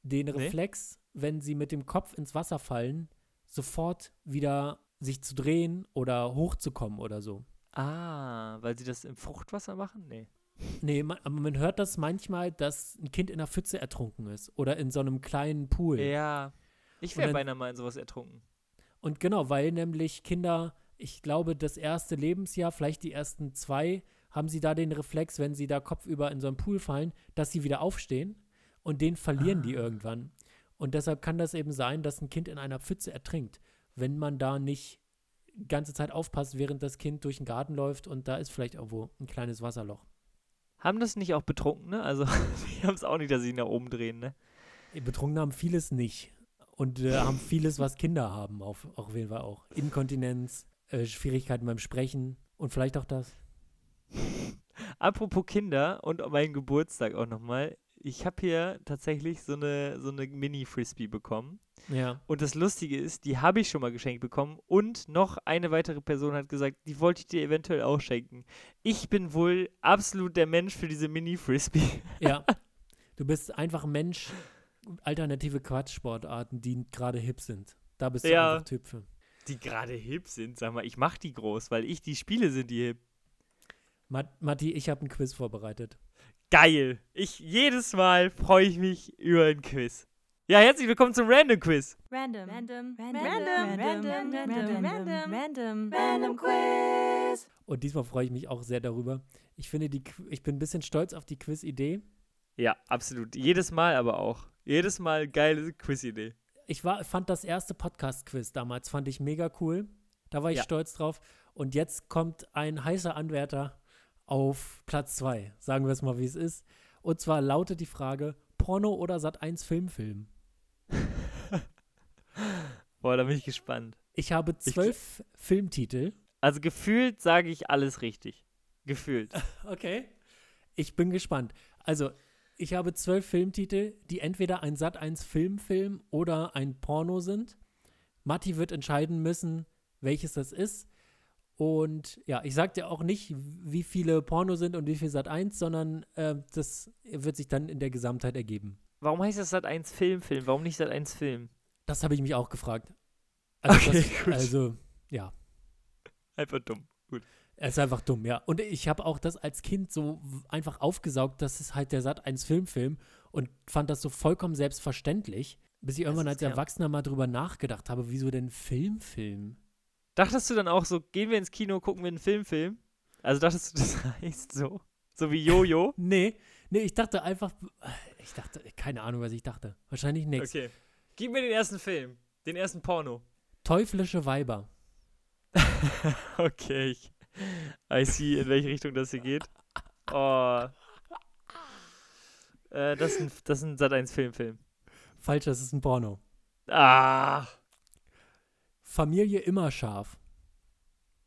Den Nee. Reflex, wenn sie mit dem Kopf ins Wasser fallen, sofort wieder sich zu drehen oder hochzukommen oder so. Ah, weil sie das im Fruchtwasser machen? Nee. Nee, man, aber man hört das manchmal, dass ein Kind in einer Pfütze ertrunken ist oder in so einem kleinen Pool. Ja. Ich wäre beinahe mal in sowas ertrunken. Und genau, weil nämlich Kinder, ich glaube, das erste Lebensjahr, vielleicht die ersten zwei, haben sie da den Reflex, wenn sie da kopfüber in so einen Pool fallen, dass sie wieder aufstehen und den verlieren die Ah. irgendwann. Und deshalb kann das eben sein, dass ein Kind in einer Pfütze ertrinkt, wenn man da nicht die ganze Zeit aufpasst, während das Kind durch den Garten läuft und da ist vielleicht irgendwo ein kleines Wasserloch. Haben das nicht auch Betrunkene? Also, die haben es auch nicht, dass sie nach oben drehen, ne? Betrunkene haben vieles nicht und äh, haben vieles, was Kinder haben, auf, auf jeden Fall auch. Inkontinenz, äh, Schwierigkeiten beim Sprechen und vielleicht auch das. Apropos Kinder und meinen Geburtstag auch nochmal. Ich habe hier tatsächlich so eine, so eine Mini-Frisbee bekommen. Ja. Und das Lustige ist, die habe ich schon mal geschenkt bekommen. Und noch eine weitere Person hat gesagt, die wollte ich dir eventuell auch schenken. Ich bin wohl absolut der Mensch für diese Mini-Frisbee. Ja. Du bist einfach ein Mensch, alternative Quatschsportarten, die gerade hip sind. Da bist du Ja. einfach Typ für. Die gerade hip sind. Sag mal, ich mach die groß, weil ich die Spiele sind, die hip. Mat Matti, ich habe ein Quiz vorbereitet geil. Ich jedes Mal freue ich mich über ein Quiz. Ja, herzlich willkommen zum Random Quiz. Random, random, random, random, random, random, random, random, Quiz. Und diesmal freue ich mich auch sehr darüber. Ich finde die, ich bin ein bisschen stolz auf die Quiz-Idee. Ja, absolut. Jedes Mal aber auch. Jedes Mal geile Quiz-Idee. Ich war, fand das erste Podcast-Quiz damals fand ich mega cool. Da war ich ja. stolz drauf. Und jetzt kommt ein heißer Anwärter auf Platz 2. Sagen wir es mal, wie es ist. Und zwar lautet die Frage: Porno oder Sat1 Filmfilm? Boah, da bin ich gespannt. Ich habe zwölf Filmtitel. Also gefühlt sage ich alles richtig. Gefühlt. Okay. Ich bin gespannt. Also, ich habe zwölf Filmtitel, die entweder ein Sat1 Filmfilm oder ein Porno sind. Matti wird entscheiden müssen, welches das ist. Und ja, ich sag dir auch nicht, wie viele Porno sind und wie viel Sat1, sondern äh, das wird sich dann in der Gesamtheit ergeben. Warum heißt das Sat 1 Film Film? Warum nicht Sat 1 Film? Das habe ich mich auch gefragt. Also, Okay, das, also ja, Einfach dumm. Gut. Es ist einfach dumm, ja. Und ich habe auch das als Kind so einfach aufgesaugt, das ist halt der Sat 1 Filmfilm und fand das so vollkommen selbstverständlich, bis ich irgendwann als Erwachsener mal drüber nachgedacht habe, wieso denn Filmfilm? Dachtest du dann auch so, gehen wir ins Kino, gucken wir einen Film Film? Also dachtest du, das heißt so? So wie Jojo? Nee, nee, ich dachte einfach, ich dachte, keine Ahnung, was ich dachte. Wahrscheinlich nichts. Okay. Gib mir den ersten Film. Den ersten Porno. Teuflische Weiber. Okay, ich I see, in welche Richtung das hier geht. Oh. Äh, das ist ein, das ist ein Sat 1 Filmfilm. Falsch, das ist ein Porno. Ah. Familie immer scharf.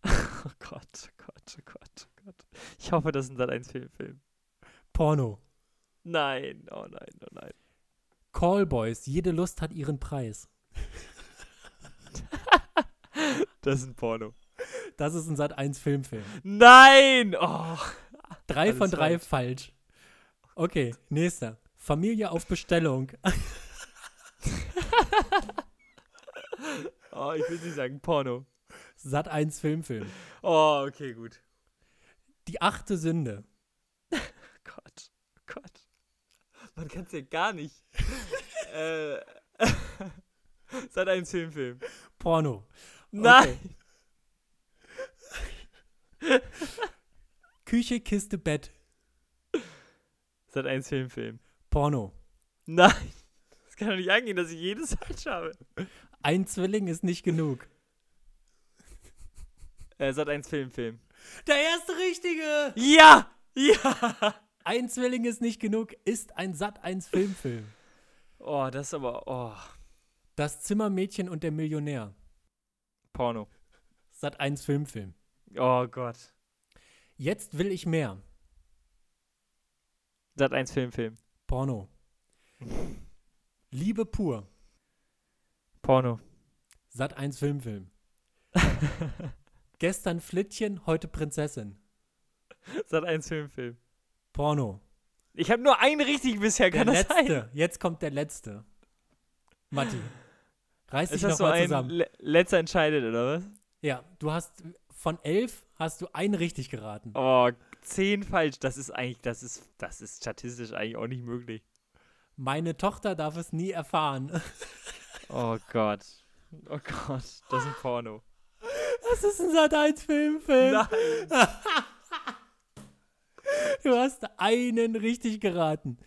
Oh Gott, oh Gott, oh Gott, oh Gott. Ich hoffe, das ist ein Sat 1 Filmfilm. Porno. Nein, oh nein, oh nein. Callboys, jede Lust hat ihren Preis. Das ist ein Porno. Das ist ein Sat 1 Filmfilm. Nein! Oh. Drei Alles von drei falsch. Okay, nächster. Familie auf Bestellung. oh, ich will nicht sagen Porno. Sat 1 Filmfilm. Oh, okay, gut. Die achte Sünde. Gott, oh Gott. Man kann es ja gar nicht. äh. Sat 1 Filmfilm. Porno. Nein! Küche, Kiste, Bett. Sat 1 Filmfilm. Porno. Nein! Das kann doch nicht angehen, dass ich jedes falsch habe. Ein Zwilling ist nicht genug. Äh, Sat 1 Filmfilm. Der erste richtige. Ja! Ja! Ein Zwilling ist nicht genug ist ein Sat 1 Filmfilm. Oh, das ist aber. Oh. Das Zimmermädchen und der Millionär. Porno. Sat 1 Filmfilm. Oh Gott. Jetzt will ich mehr. Sat 1 Filmfilm. Porno. Liebe pur. Porno. Sat 1 Filmfilm. Gestern Flittchen, heute Prinzessin. Sat 1 Filmfilm. Porno. Ich habe nur einen richtig bisher, Der kann das letzte. sein? Jetzt kommt der letzte. Matti. Reiß dich so nochmal ein zusammen. Le letzter entscheidet, oder was? Ja, du hast von elf hast du einen richtig geraten. Oh, zehn falsch. Das ist eigentlich, das ist, das ist statistisch eigentlich auch nicht möglich. Meine Tochter darf es nie erfahren. Oh Gott. Oh Gott, das ist ein Porno. Das ist ein Sat 1 Filmfilm. Nein. Du hast einen richtig geraten.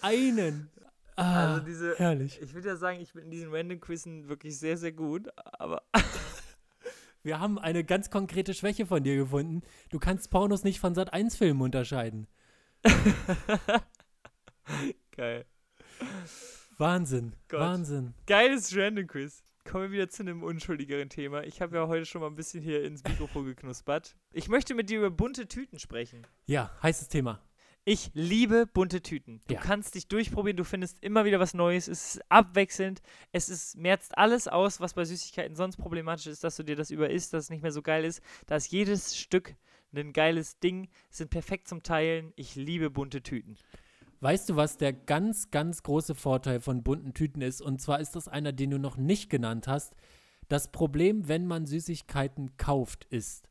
Einen. Ah, Also diese, herrlich. ich würde ja sagen, ich bin in diesen Random Quizzen wirklich sehr, sehr gut, aber Wir haben eine ganz konkrete Schwäche von dir gefunden. Du kannst Pornos nicht von Sat 1 Filmen unterscheiden. geil. Wahnsinn. Gott. Wahnsinn. Geiles Random Quiz. Kommen wir wieder zu einem unschuldigeren Thema. Ich habe ja heute schon mal ein bisschen hier ins Mikrofon geknuspert. Ich möchte mit dir über bunte Tüten sprechen. Ja, heißes Thema. Ich liebe bunte Tüten. Du Ja. kannst dich durchprobieren, du findest immer wieder was Neues. Es ist abwechselnd. Es ist, merzt alles aus, was bei Süßigkeiten sonst problematisch ist, dass du dir das über isst, dass es nicht mehr so geil ist. Da ist jedes Stück ein geiles Ding, sind perfekt zum Teilen. Ich liebe bunte Tüten. Weißt du, was der ganz, ganz große Vorteil von bunten Tüten ist? Und zwar ist das einer, den du noch nicht genannt hast. Das Problem, wenn man Süßigkeiten kauft, ist,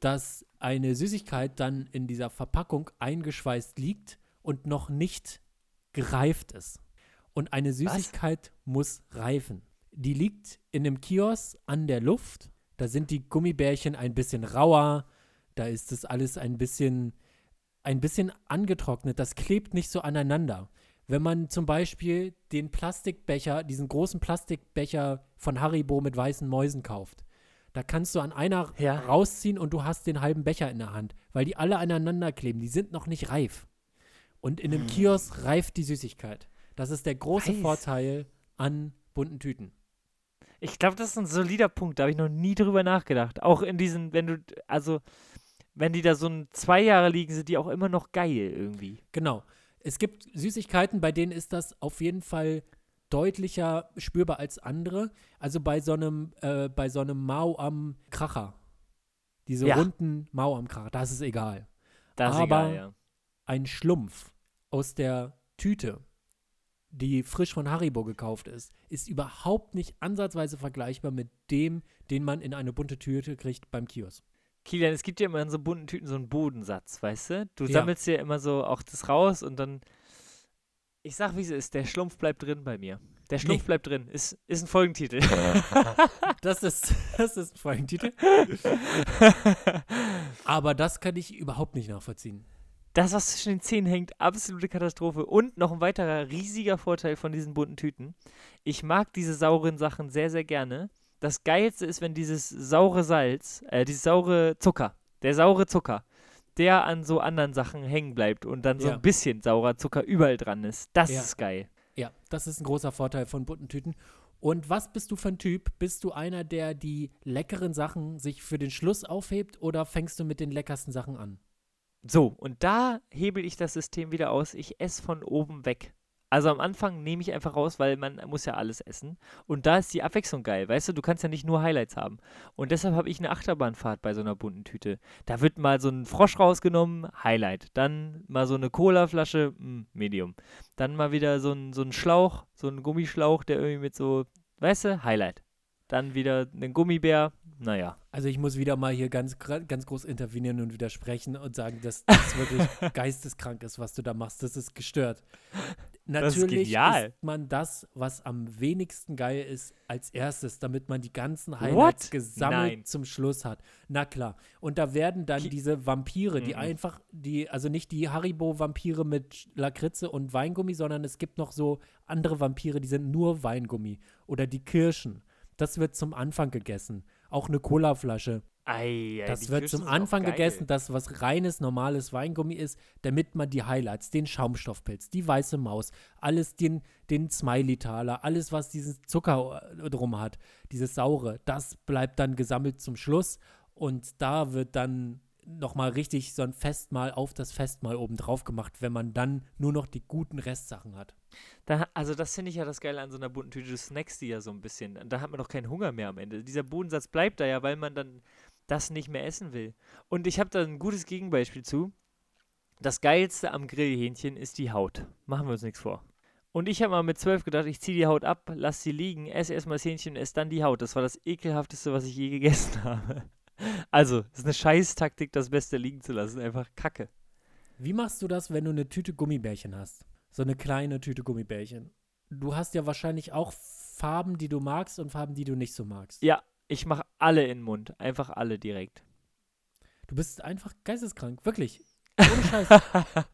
dass eine Süßigkeit dann in dieser Verpackung eingeschweißt liegt und noch nicht gereift ist. Und eine Süßigkeit muss reifen. Die liegt in einem Kiosk an der Luft. Da sind die Gummibärchen ein bisschen rauer. Da ist das alles ein bisschen ein bisschen angetrocknet. Das klebt nicht so aneinander. Wenn man zum Beispiel den Plastikbecher, diesen großen Plastikbecher von Haribo mit weißen Mäusen kauft, da kannst du an einer Ja. rausziehen und du hast den halben Becher in der Hand, weil die alle aneinander kleben. Die sind noch nicht reif. Und in einem Kiosk reift die Süßigkeit. Das ist der große Weiß. Vorteil an bunten Tüten. Ich glaube, das ist ein solider Punkt. Da habe ich noch nie drüber nachgedacht. Auch in diesen, wenn du, also, wenn die da so ein zwei Jahre liegen, sind die auch immer noch geil irgendwie. Genau. Es gibt Süßigkeiten, bei denen ist das auf jeden Fall deutlicher spürbar als andere. Also bei so einem, äh, bei so einem Mau am Kracher. Diese Ja. runden Mau am Kracher, das ist egal. Das ist Aber- egal, ja. Ein Schlumpf aus der Tüte, die frisch von Haribo gekauft ist, ist überhaupt nicht ansatzweise vergleichbar mit dem, den man in eine bunte Tüte kriegt beim Kiosk. Kilian, es gibt ja immer in so bunten Tüten so einen Bodensatz, weißt du? Du Ja. sammelst dir immer so auch das raus und dann. Ich sag, wie es ist, der Schlumpf bleibt drin bei mir. Der Schlumpf Nee. bleibt drin. Ist, ist ein Folgentitel. Das ist, das ist ein Folgentitel. Aber das kann ich überhaupt nicht nachvollziehen. Das, was zwischen den Zähnen hängt, absolute Katastrophe. Und noch ein weiterer riesiger Vorteil von diesen bunten Tüten. Ich mag diese sauren Sachen sehr, sehr gerne. Das Geilste ist, wenn dieses saure Salz, äh, dieses saure Zucker, der saure Zucker, der an so anderen Sachen hängen bleibt und dann so Ja. ein bisschen saurer Zucker überall dran ist. Das Ja. ist geil. Ja, das ist ein großer Vorteil von bunten Tüten. Und was bist du für ein Typ? Bist du einer, der die leckeren Sachen sich für den Schluss aufhebt oder fängst du mit den leckersten Sachen an? So, und da hebel ich das System wieder aus. Ich esse von oben weg. Also am Anfang nehme ich einfach raus, weil man muss ja alles essen. Und da ist die Abwechslung geil. Weißt du, du kannst ja nicht nur Highlights haben. Und deshalb habe ich eine Achterbahnfahrt bei so einer bunten Tüte. Da wird mal so ein Frosch rausgenommen, Highlight. Dann mal so eine Colaflasche, mm, Medium. Dann mal wieder so ein, so ein Schlauch, so ein Gummischlauch, der irgendwie mit so, weißt du, Highlight. Dann wieder ein Gummibär, naja. Also ich muss wieder mal hier ganz, ganz groß intervenieren und widersprechen und sagen, dass das wirklich geisteskrank ist, was du da machst. Das ist gestört. Das ist Natürlich isst man das, was am wenigsten geil ist, als erstes, damit man die ganzen Highlights What? gesammelt Nein. zum Schluss hat. Na klar. Und da werden dann Ki- diese Vampire, die Mhm. einfach, die, also nicht die Haribo-Vampire mit Lakritze und Weingummi, sondern es gibt noch so andere Vampire, die sind nur Weingummi. Oder die Kirschen. Das wird zum Anfang gegessen. Auch eine Colaflasche. Ei, ei, Das wird Kirschen zum Anfang gegessen, das was reines, normales Weingummi ist, damit man die Highlights, den Schaumstoffpilz, die weiße Maus, alles den, den Smiley-Taler, alles, was diesen Zucker äh, drum hat, dieses Saure, das bleibt dann gesammelt zum Schluss und da wird dann nochmal richtig so ein Festmahl auf das Festmahl oben drauf gemacht, wenn man dann nur noch die guten Restsachen hat. Da, also das finde ich ja das Geile an so einer bunten Tüte. Du snackst die ja so ein bisschen. Da hat man doch keinen Hunger mehr am Ende. Dieser Bodensatz bleibt da ja, weil man dann das nicht mehr essen will. Und ich habe da ein gutes Gegenbeispiel zu. Das Geilste am Grillhähnchen ist die Haut. Machen wir uns nichts vor. Und ich habe mal mit zwölf gedacht, ich ziehe die Haut ab, lass sie liegen, esse erstmal das Hähnchen, esse dann die Haut. Das war das ekelhafteste, was ich je gegessen habe. Also, es ist eine Scheißtaktik, das Beste liegen zu lassen. Einfach Kacke. Wie machst du das, wenn du eine Tüte Gummibärchen hast? So eine kleine Tüte Gummibärchen. Du hast ja wahrscheinlich auch Farben, die du magst und Farben, die du nicht so magst. Ja, ich mache alle in den Mund. Einfach alle direkt. Du bist einfach geisteskrank, wirklich. Ohne Scheiß.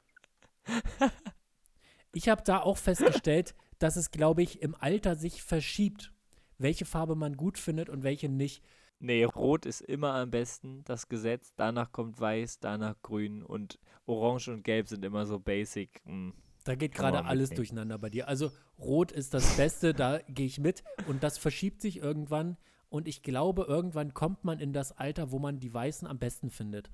Ich habe da auch festgestellt, dass es, glaube ich, im Alter sich verschiebt, welche Farbe man gut findet und welche nicht. Nee, rot ist immer am besten, das Gesetz. Danach kommt weiß, danach grün und orange und gelb sind immer so basic. Mm. Da geht gerade alles mitnehmen. durcheinander bei dir. Also rot ist das Beste, da gehe ich mit. Und das verschiebt sich irgendwann. Und ich glaube, irgendwann kommt man in das Alter, wo man die Weißen am besten findet.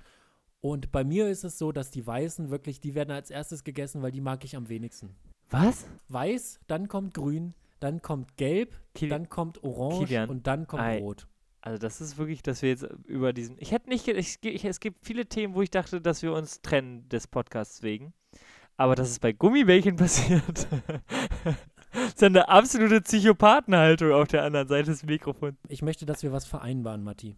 Und bei mir ist es so, dass die weißen wirklich, die werden als erstes gegessen, weil die mag ich am wenigsten. Was? Weiß, dann kommt grün, dann kommt gelb, Kili- dann kommt orange Kilian, und dann kommt ei. rot. Also das ist wirklich, dass wir jetzt über diesen. Ich hätte nicht, ich, ich, es gibt viele Themen, wo ich dachte, dass wir uns trennen des Podcasts wegen. Aber dass es bei Gummibärchen passiert, ist ja eine absolute Psychopathenhaltung auf der anderen Seite des Mikrofons. Ich möchte, dass wir was vereinbaren, Matti.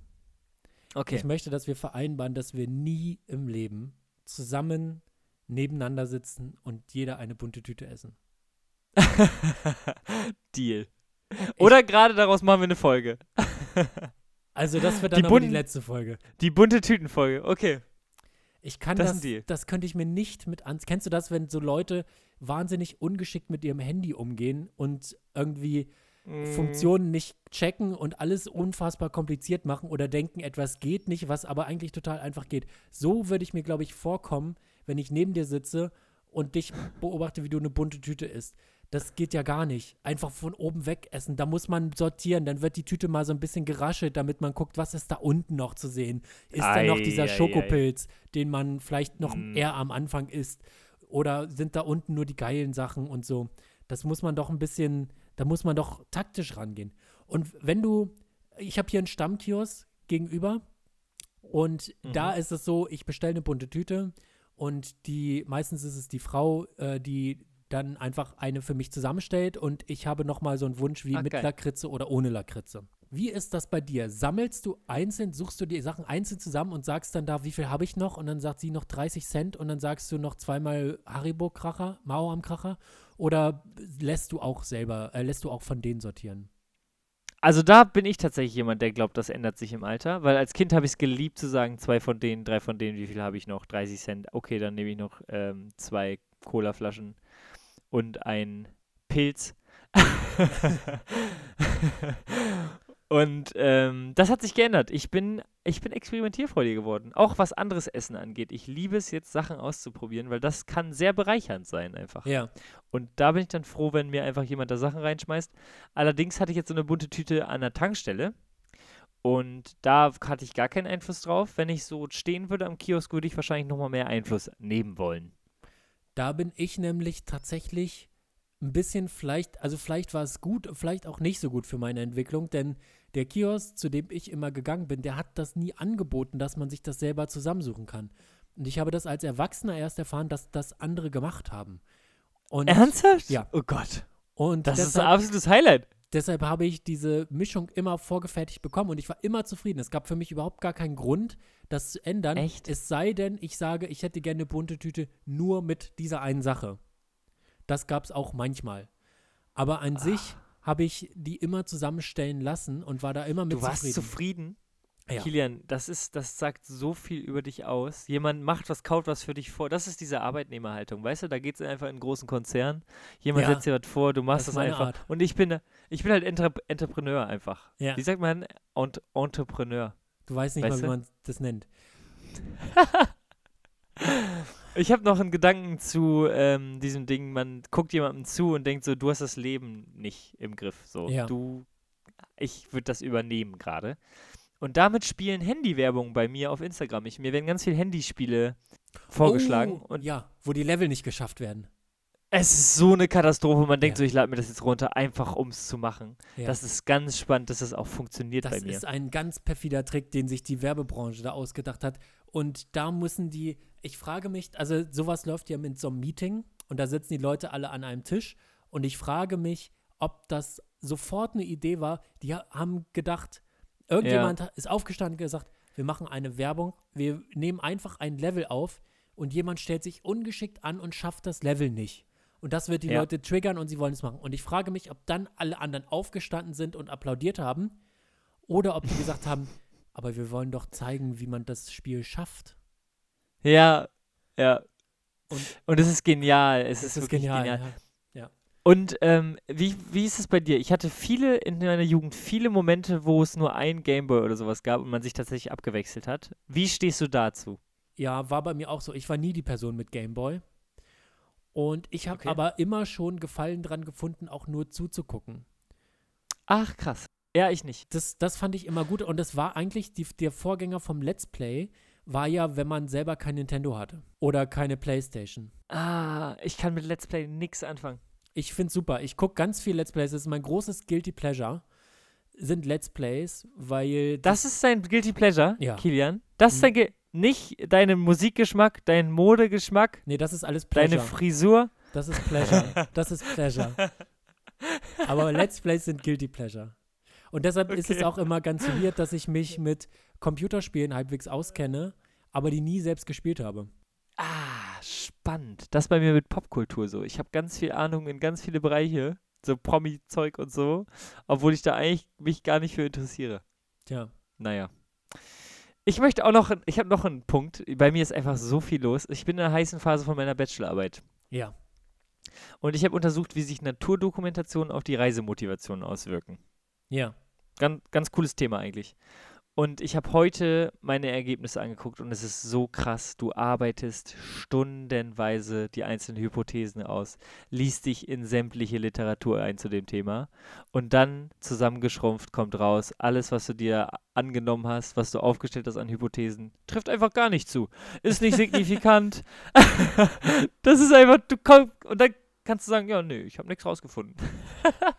Okay. Ich möchte, dass wir vereinbaren, dass wir nie im Leben zusammen nebeneinander sitzen und jeder eine bunte Tüte essen. Deal. Oder gerade daraus machen wir eine Folge. Also das wird Die dann die bunten- letzte Folge. Die bunte Tütenfolge. Okay. Ich kann Das das, das könnte ich mir nicht mit ans. Kennst du das, wenn so Leute wahnsinnig ungeschickt mit ihrem Handy umgehen und irgendwie Mm. Funktionen nicht checken und alles unfassbar kompliziert machen oder denken, etwas geht nicht, was aber eigentlich total einfach geht. So würde ich mir, glaube ich, vorkommen, wenn ich neben dir sitze und dich beobachte, wie du eine bunte Tüte isst. Das geht ja gar nicht. Einfach von oben weg essen. Da muss man sortieren. Dann wird die Tüte mal so ein bisschen geraschelt, damit man guckt, was ist da unten noch zu sehen. Ist da noch Ei, dieser ei, ei. Schokopilz, den man vielleicht noch Mm. eher am Anfang isst? Oder sind da unten nur die geilen Sachen und so? Das muss man doch ein bisschen, da muss man doch taktisch rangehen. Und wenn du, ich habe hier einen Stammkiosk gegenüber und da Mhm. ist es so, ich bestelle eine bunte Tüte und die, meistens ist es die Frau, äh, die dann einfach eine für mich zusammenstellt und ich habe nochmal so einen Wunsch wie Ah, mit. Lakritze oder ohne Lakritze. Wie ist das bei dir? Sammelst du einzeln, suchst du die Sachen einzeln zusammen und sagst dann da, wie viel habe ich noch? Und dann sagt sie noch 30 Cent und dann sagst du noch zweimal Haribo-Kracher, Mao am Kracher? Oder lässt du auch selber, äh, lässt du auch von denen sortieren? Also da bin ich tatsächlich jemand, der glaubt, das ändert sich im Alter. Weil als Kind habe ich es geliebt zu sagen, zwei von denen, drei von denen, wie viel habe ich noch? 30 Cent. Okay, dann nehme ich noch ähm, zwei Colaflaschen und ein Pilz. und ähm, das hat sich geändert. Ich bin, ich bin experimentierfreudig geworden. Auch was anderes Essen angeht. Ich liebe es jetzt, Sachen auszuprobieren, weil das kann sehr bereichernd sein einfach. Ja. Und da bin ich dann froh, wenn mir einfach jemand da Sachen reinschmeißt. Allerdings hatte ich jetzt so eine bunte Tüte an der Tankstelle. Und da hatte ich gar keinen Einfluss drauf. Wenn ich so stehen würde am Kiosk, würde ich wahrscheinlich nochmal mehr Einfluss nehmen wollen. Da bin ich nämlich tatsächlich ein bisschen vielleicht, also vielleicht war es gut, vielleicht auch nicht so gut für meine Entwicklung, denn der Kiosk, zu dem ich immer gegangen bin, der hat das nie angeboten, dass man sich das selber zusammensuchen kann. Und ich habe das als Erwachsener erst erfahren, dass das andere gemacht haben. Und, Ernsthaft? Ja. Oh Gott. und Das ist ein deshalb, absolutes Highlight. Deshalb habe ich diese Mischung immer vorgefertigt bekommen und ich war immer zufrieden. Es gab für mich überhaupt gar keinen Grund, das zu ändern. Echt? Es sei denn, ich sage, ich hätte gerne eine bunte Tüte nur mit dieser einen Sache. Das gab es auch manchmal. Aber an sich habe ich die immer zusammenstellen lassen und war da immer mit Du warst zufrieden. zufrieden. Ja. Kilian, das ist, das sagt so viel über dich aus. Jemand macht was, kaut was für dich vor. Das ist diese Arbeitnehmerhaltung, weißt du? Da geht es einfach in einen großen Konzern. Jemand Ja. setzt dir was vor, du machst Das das, einfach. Art. Und ich bin, ich bin halt Entre Entrepreneur einfach. Ja. Wie sagt man? Ent Entrepreneur. Du weißt nicht Weißt mal, wie man das nennt. Ich habe noch einen Gedanken zu ähm, diesem Ding. Man guckt jemandem zu und denkt so, du hast das Leben nicht im Griff. So, Ja. du, ich würde das übernehmen gerade. Und damit spielen Handywerbungen bei mir auf Instagram. Ich, mir werden ganz viele Handyspiele vorgeschlagen Oh, und ja, wo die Level nicht geschafft werden. es ist so eine Katastrophe. Man denkt Ja. so, ich lade mir das jetzt runter, einfach um es zu machen. Ja. Das ist ganz spannend, dass das auch funktioniert Das bei mir. ist ein ganz perfider Trick, den sich die Werbebranche da ausgedacht hat. Und da müssen die, ich frage mich, also sowas läuft ja mit so einem Meeting und da sitzen die Leute alle an einem Tisch und ich frage mich, ob das sofort eine Idee war. Die ha- haben gedacht, irgendjemand ha- ist aufgestanden und gesagt, wir machen eine Werbung, wir nehmen einfach ein Level auf und jemand stellt sich ungeschickt an und schafft das Level nicht. Und das wird die Ja. Leute triggern und sie wollen es machen. Und ich frage mich, ob dann alle anderen aufgestanden sind und applaudiert haben oder ob die gesagt haben, aber wir wollen doch zeigen, wie man das Spiel schafft. ja, ja. Und Und es ist genial. Es das ist, wirklich genial. Ja. Und ähm, wie, wie ist es bei dir? Ich hatte viele in meiner Jugend, viele Momente, wo es nur ein Gameboy oder sowas gab und man sich tatsächlich abgewechselt hat. Wie stehst du dazu? ja, war bei mir auch so. Ich war nie die Person mit Gameboy. Und ich habe Okay. aber immer schon Gefallen dran gefunden, auch nur zuzugucken. Ach, krass. Ja, ich nicht. Das, das fand ich immer gut und das war eigentlich die, der Vorgänger vom Let's Play, war ja, wenn man selber kein Nintendo hatte oder keine Playstation. Ah, ich kann mit Let's Play nix anfangen. Ich finde super. Ich gucke ganz viel Let's Plays. Das ist mein großes Guilty Pleasure. Sind Let's Plays, weil Das ist dein Guilty Pleasure, Ja. Kilian. Das ist Mhm. dein Ge nicht dein Musikgeschmack, dein Modegeschmack, Nee, das ist alles Pleasure. deine Frisur. das ist Pleasure. das ist Pleasure. Aber Let's Plays sind Guilty Pleasure. Und deshalb ist es Okay. auch immer ganz weird, dass ich mich mit Computerspielen halbwegs auskenne, aber die nie selbst gespielt habe. Spannend. Das bei mir mit Popkultur so. Ich habe ganz viel Ahnung in ganz viele Bereiche, so Promi-Zeug und so, obwohl ich da eigentlich mich gar nicht für interessiere. Tja. Naja. Ich möchte auch noch, ich habe noch einen Punkt. Bei mir ist einfach so viel los. Ich bin in der heißen Phase von meiner Bachelorarbeit. Ja. Und ich habe untersucht, wie sich Naturdokumentationen auf die Reisemotivation auswirken. Ja. Ganz, ganz cooles Thema eigentlich. Und ich habe heute meine Ergebnisse angeguckt und es ist so krass. Du arbeitest stundenweise die einzelnen Hypothesen aus, liest dich in sämtliche Literatur ein zu dem Thema und dann zusammengeschrumpft kommt raus, alles, was du dir angenommen hast, was du aufgestellt hast an Hypothesen, trifft einfach gar nicht zu. Ist nicht signifikant. das ist einfach, du kommst, und dann kannst du sagen, ja, nö, ich habe nichts rausgefunden.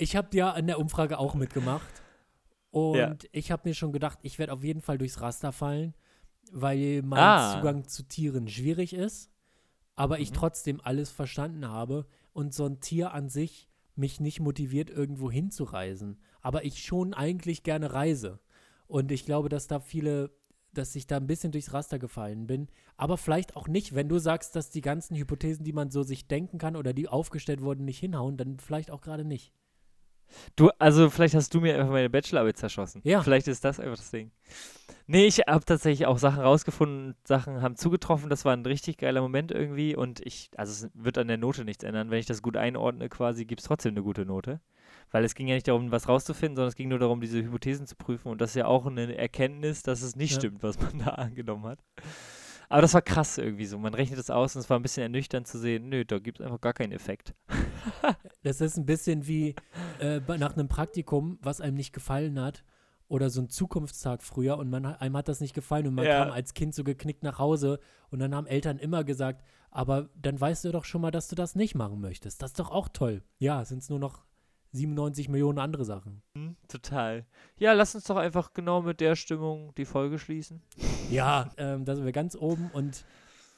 Ich habe ja an der Umfrage auch mitgemacht. Und Ja. ich habe mir schon gedacht, ich werde auf jeden Fall durchs Raster fallen, weil mein Ah. Zugang zu Tieren schwierig ist, aber ich Mhm. trotzdem alles verstanden habe und so ein Tier an sich mich nicht motiviert, irgendwo hinzureisen. Aber ich schon eigentlich gerne reise. Und ich glaube, dass da viele, dass ich da ein bisschen durchs Raster gefallen bin. Aber vielleicht auch nicht, wenn du sagst, dass die ganzen Hypothesen, die man so sich denken kann oder die aufgestellt wurden, nicht hinhauen, dann vielleicht auch gerade nicht. Du, also vielleicht hast du mir einfach meine Bachelorarbeit zerschossen. Ja. Vielleicht ist das einfach das Ding. Nee, ich habe tatsächlich auch Sachen rausgefunden, Sachen haben zugetroffen, das war ein richtig geiler Moment irgendwie und ich, also es wird an der Note nichts ändern. Wenn ich das gut einordne quasi, gibt es trotzdem eine gute Note. Weil es ging ja nicht darum, was rauszufinden, sondern es ging nur darum, diese Hypothesen zu prüfen und das ist ja auch eine Erkenntnis, dass es nicht Ja. stimmt, was man da angenommen hat. Aber das war krass irgendwie so. Man rechnet das aus und es war ein bisschen ernüchternd zu sehen, nö, da gibt es einfach gar keinen Effekt. Das ist ein bisschen wie äh, nach einem Praktikum, was einem nicht gefallen hat. Oder so ein Zukunftstag früher und man, einem hat das nicht gefallen und man Ja. kam als Kind so geknickt nach Hause und dann haben Eltern immer gesagt, aber dann weißt du doch schon mal, dass du das nicht machen möchtest. Das ist doch auch toll. Ja, sind es nur noch 97 Millionen andere Sachen. Hm, total. Ja, lass uns doch einfach genau mit der Stimmung die Folge schließen. Ja, ähm, da sind wir ganz oben und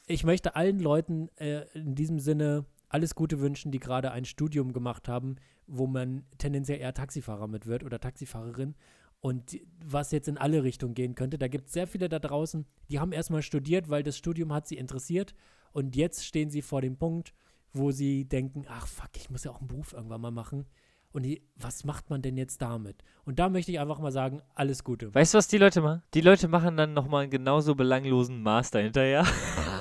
ich möchte allen Leuten äh, in diesem Sinne alles Gute wünschen, die gerade ein Studium gemacht haben, wo man tendenziell eher Taxifahrer mit wird oder Taxifahrerin und was jetzt in alle Richtungen gehen könnte. Da gibt es sehr viele da draußen, die haben erstmal studiert, weil das Studium hat sie interessiert und jetzt stehen sie vor dem Punkt, wo sie denken, ach fuck, ich muss ja auch einen Beruf irgendwann mal machen. Und die, was macht man denn jetzt damit? Und da möchte ich einfach mal sagen, alles Gute. Weißt du, was die Leute machen? Die Leute machen dann nochmal einen genauso belanglosen Master hinterher.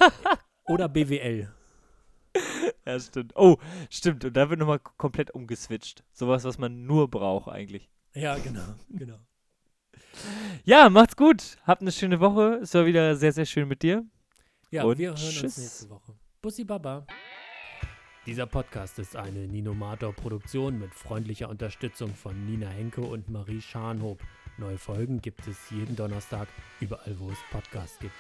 Oder BWL. ja, stimmt. Oh, stimmt. Und da wird nochmal komplett umgeswitcht. Sowas, was man nur braucht eigentlich. Ja, genau, genau. Ja, macht's gut. Habt eine schöne Woche. Es war wieder sehr, sehr schön mit dir. Ja, Und wir hören tschüss. uns nächste Woche. Bussi Baba. Dieser Podcast ist eine Ninomator-Produktion mit freundlicher Unterstützung von Nina Henke und Marie Scharnhob. Neue Folgen gibt es jeden Donnerstag überall, wo es Podcasts gibt.